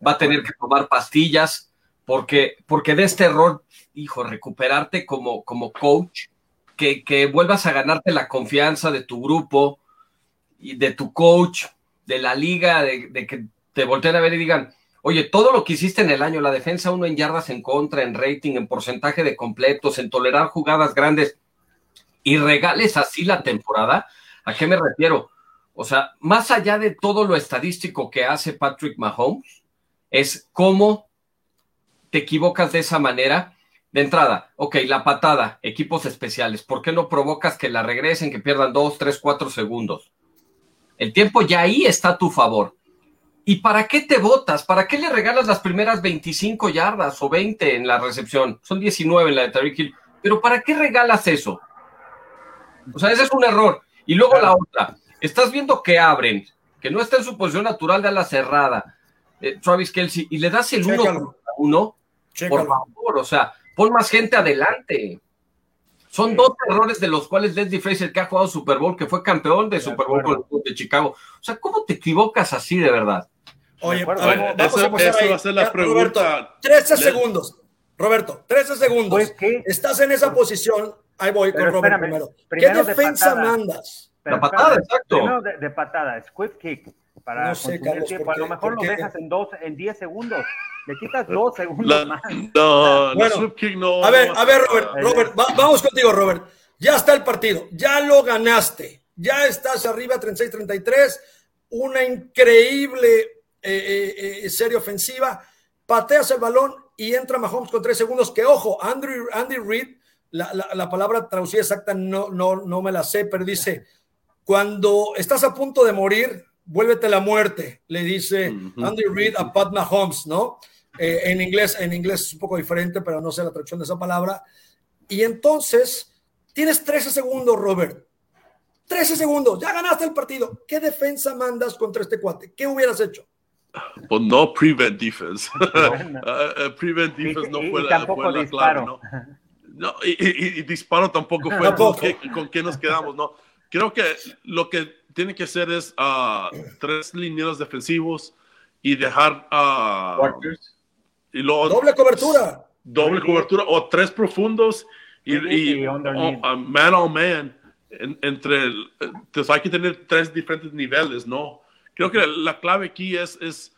va a tener que tomar pastillas, porque, porque de este error, hijo, recuperarte como, como coach, que, que vuelvas a ganarte la confianza de tu grupo y de tu coach, de la liga, de, de que te volteen a ver y digan, oye, todo lo que hiciste en el año, la defensa uno en yardas en contra, en rating, en porcentaje de completos, en tolerar jugadas grandes, y regales así la temporada, ¿a qué me refiero? O sea, más allá de todo lo estadístico que hace Patrick Mahomes, es cómo te equivocas de esa manera? De entrada, ok, la patada, equipos especiales, ¿por qué no provocas que la regresen, que pierdan dos, tres, cuatro segundos? El tiempo ya ahí está a tu favor. ¿Y para qué te votas? ¿Para qué le regalas las primeras 25 yardas o 20 en la recepción? Son 19 en la de Tariq Hill. Pero ¿para qué regalas eso? O sea, ese es un error. Y luego la otra, estás viendo que abren, que no está en su posición natural de ala cerrada, eh, Travis Kelsey, y le das el uno a uno, por favor, o sea, pon más gente adelante. Son dos errores de los cuales Leslie Fraser, que ha jugado Super Bowl, que fue campeón de, Super Bowl con el de Chicago. O sea, ¿cómo te equivocas así de verdad? Oye, a ver, vamos a va a ser la pregunta. Roberto, 13 segundos. Roberto, 13 segundos. Pues, Estás en esa posición. Ahí voy con Roberto primero. ¿Qué defensa mandas? la patada, exacto. Primero de, patada, squid kick. Para no sé, Carlos, tiempo. a lo mejor lo dejas en dos, en 10 segundos. Le quitas dos segundos más. No, bueno, kick no. A ver, a ver, Robert, Robert, vamos contigo, Robert. Ya está el partido, ya lo ganaste, ya estás arriba 36-33, una increíble eh, eh, eh, serie ofensiva, pateas el balón y entra Mahomes con tres segundos, que ojo, Andrew, Andy Reid, la, la, la, palabra traducida exacta no, no, no me la sé, pero dice, cuando estás a punto de morir, vuélvete la muerte, le dice Andy Reid a Pat Mahomes, ¿no? Eh, en inglés, en inglés es un poco diferente, pero no sé la traducción de esa palabra. Y entonces, tienes 13 segundos, Robert. 13 segundos, ya ganaste el partido. ¿Qué defensa mandas contra este cuate? ¿Qué hubieras hecho? Pues no prevent defense. Uh, uh, prevent defense no fue, la, fue clave, ¿no? no y, disparo tampoco fue con qué nos quedamos, ¿no? Creo que lo que tiene que hacer es uh, tres linieros defensivos y dejar uh, y luego, doble cobertura. Doble cobertura o tres profundos y, y oh, uh, man on man entre entonces hay que tener tres diferentes niveles no creo que la clave aquí es es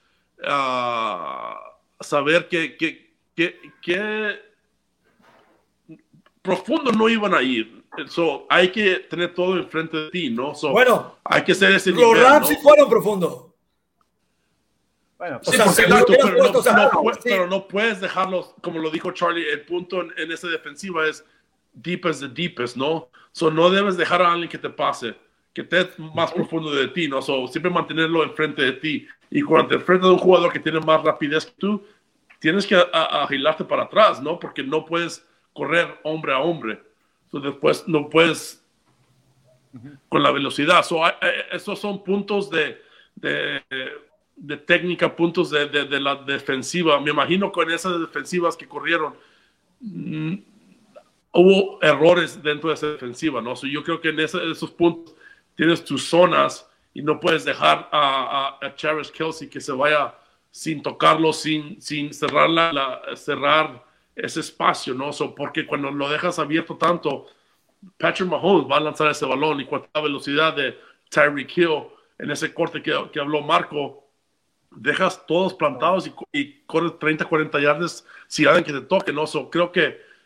saber que, que, que, que profundo no iban a ir So, hay que tener todo enfrente de ti, ¿no? So, bueno, hay que ser ese los nivel, Rams sí fueron profundos. Bueno, sí, pero, no, pero, no, puedes dejarlos, como lo dijo Charlie, el punto en, en esa defensiva es deep as the deepest, ¿no? So, no debes dejar a alguien que te pase, que esté más profundo de ti, ¿no? So, siempre mantenerlo enfrente de ti. Y cuando te enfrentas a un jugador que tiene más rapidez que tú, tienes que agilarte para atrás, ¿no? Porque no puedes correr hombre a hombre después no puedes con la velocidad. esos son puntos de, de, técnica, puntos de, de, la defensiva. Me imagino con esas defensivas que corrieron, mm, hubo errores dentro de esa defensiva, ¿no? yo creo que en esos puntos tienes tus zonas y no puedes dejar a, a, Chavis Kelsey que se vaya sin tocarlo, sin, sin cerrar, la, cerrar ese espacio, ¿no? porque cuando lo dejas abierto tanto, Patrick Mahomes va a lanzar ese balón y con la velocidad de Tyreek Hill en ese corte que, que habló Marco, dejas todos plantados y, y corres 30, 40 yardas si alguien que te toque, ¿no? creo que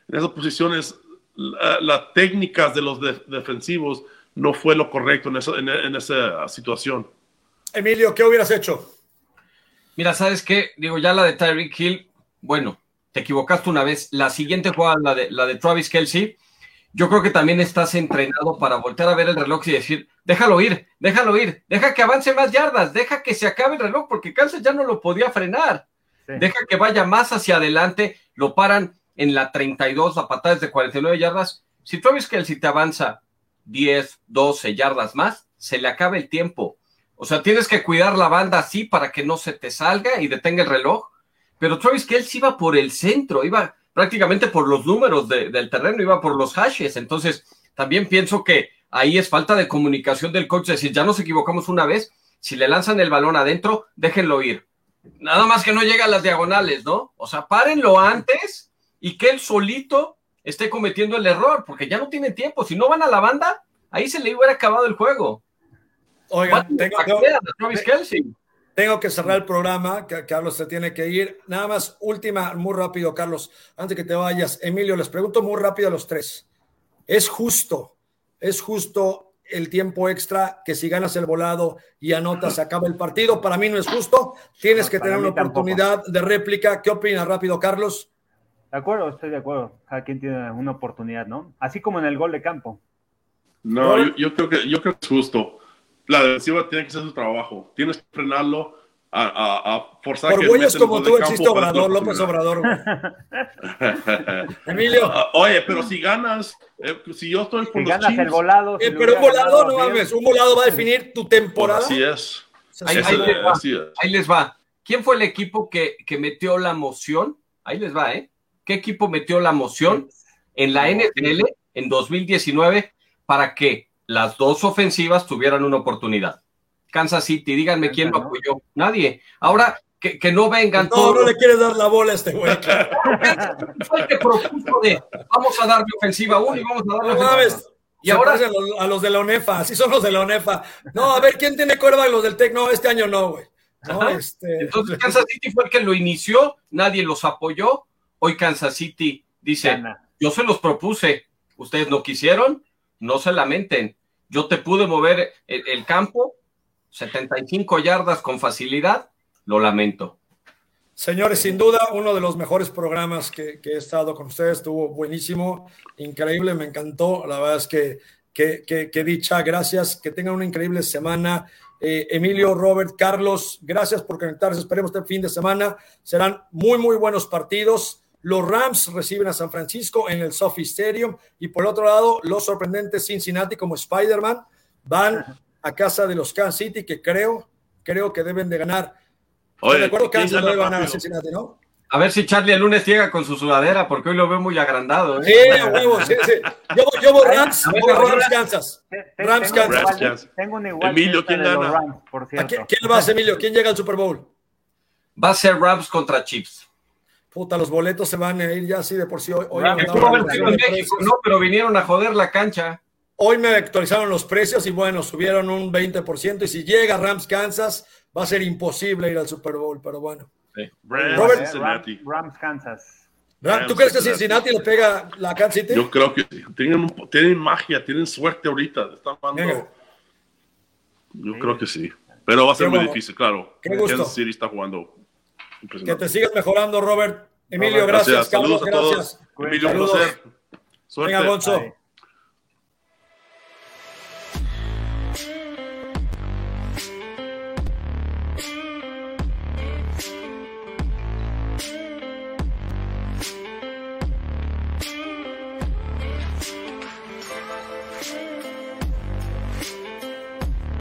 en esas posiciones las técnicas de los defensivos no fue lo correcto en esa, en esa situación. Emilio, ¿qué hubieras hecho? Mira, ¿sabes qué? Digo, ya la de Tyreek Hill, bueno, te equivocaste una vez. La siguiente jugada, la de, la de Travis Kelsey, yo creo que también estás entrenado para voltear a ver el reloj y decir, déjalo ir, déjalo ir, deja que avance más yardas, deja que se acabe el reloj, porque Kansas ya no lo podía frenar. Deja que vaya más hacia adelante, lo paran en la 32, la patada es de 49 yardas. Si Travis Kelsey te avanza 10, 12 yardas más, se le acaba el tiempo. O sea, tienes que cuidar la banda así para que no se te salga y detenga el reloj pero Travis Kelce iba por el centro, iba prácticamente por los números del terreno, iba por los hashes. Entonces, también pienso que ahí es falta de comunicación del coach. Es decir, ya nos equivocamos una vez, si le lanzan el balón adentro, déjenlo ir. Nada más que no llegue a las diagonales, ¿no? O sea, párenlo antes y que él solito esté cometiendo el error, porque ya no tiene tiempo. Si no van a la banda, ahí se le hubiera acabado el juego. Oigan, tengo, Travis tengo que cerrar el programa, que Carlos se tiene que ir. Nada más, última, muy rápido, Carlos, antes que te vayas. Emilio, les pregunto muy rápido a los tres. ¿Es justo, es justo el tiempo extra, que si ganas el volado y anotas se acaba el partido. Para mí no es justo. Tienes que tener una oportunidad de réplica. ¿Qué opinas rápido, Carlos? De acuerdo, estoy de acuerdo. Cada quien tiene una oportunidad, ¿no? Así como en el gol de campo. No, yo, creo, que, yo creo que es justo. La defensiva tiene que hacer su trabajo. Tienes que frenarlo a, a, forzar Por güeyes como tú existe Obrador, López Obrador. Emilio. Ah, oye, pero si ganas, eh, si yo estoy con si los ganas el volado. Eh, pero un volado, no mames, un volado va a definir tu temporada. así es. Ahí, les va. ¿Quién fue el equipo que, que metió la moción? Ahí les va, ¿eh? ¿Qué equipo metió la moción en la NFL en 2019 para que las dos ofensivas tuvieran una oportunidad? Kansas City, díganme quién lo apoyó. Nadie. Ahora, que, que, no vengan no, todos. No, le quieres dar la bola a este güey. Fue el que propuso de vamos a darle ofensiva uno y vamos a darle ofensiva. Y ahora a los, a los, de la ONEFA, así son los de la ONEFA. No, a ver, ¿quién tiene cuerda? Los del TEC, no, este año no, güey. No, este... Entonces Kansas City fue el que lo inició, nadie los apoyó. Hoy Kansas City dice, yo se los propuse, ustedes no quisieron, no se lamenten. Yo te pude mover el campo, 75 yardas con facilidad, lo lamento. Señores, sin duda, uno de los mejores programas que, he estado con ustedes, estuvo buenísimo, increíble, me encantó. La verdad es que, que, dicha, gracias, que tengan una increíble semana. Eh, Emilio, Robert, Carlos, gracias por conectarse. Esperemos este fin de semana. Serán muy, muy buenos partidos. Los Rams reciben a San Francisco en el Sophie Stadium y por otro lado, los sorprendentes Cincinnati como Spider-Man van a casa de los Kansas City, que creo, creo que deben de ganar. Oye, de acuerdo, Kansas debe ganar a Cincinnati, ¿no? A ver si Charlie el lunes llega con su sudadera, porque hoy lo veo muy agrandado. ¿eh? Sí, a huevo, sí, sí. Yo, yo voy Rams, voy Rams, Kansas. Rams, Kansas. Tengo un igual Emilio, ¿quién gana? Rams, por cierto. ¿Quién, ¿Quién va a ser, Emilio? ¿Quién llega al Super Bowl? Va a ser Rams contra Chiefs. Puta, los boletos se van a ir ya así de por sí. Hoy, hoy no, pero vinieron a joder la cancha. Hoy me actualizaron los precios y bueno, subieron un 20% y si llega Rams Kansas va a ser imposible ir al Super Bowl, pero bueno. Rams, Cincinnati. Rams, Kansas. ¿Tú crees que Cincinnati le pega la Kansas City? Yo creo que tienen, tienen magia, tienen suerte ahorita. Están jugando. Yo creo que sí. Pero va a ser muy difícil, claro. Qué gusto. Kansas City está jugando. Que te sigas mejorando, Robert. Emilio, gracias. Carlos, gracias. Emilio, un placer. Venga, Gonzo.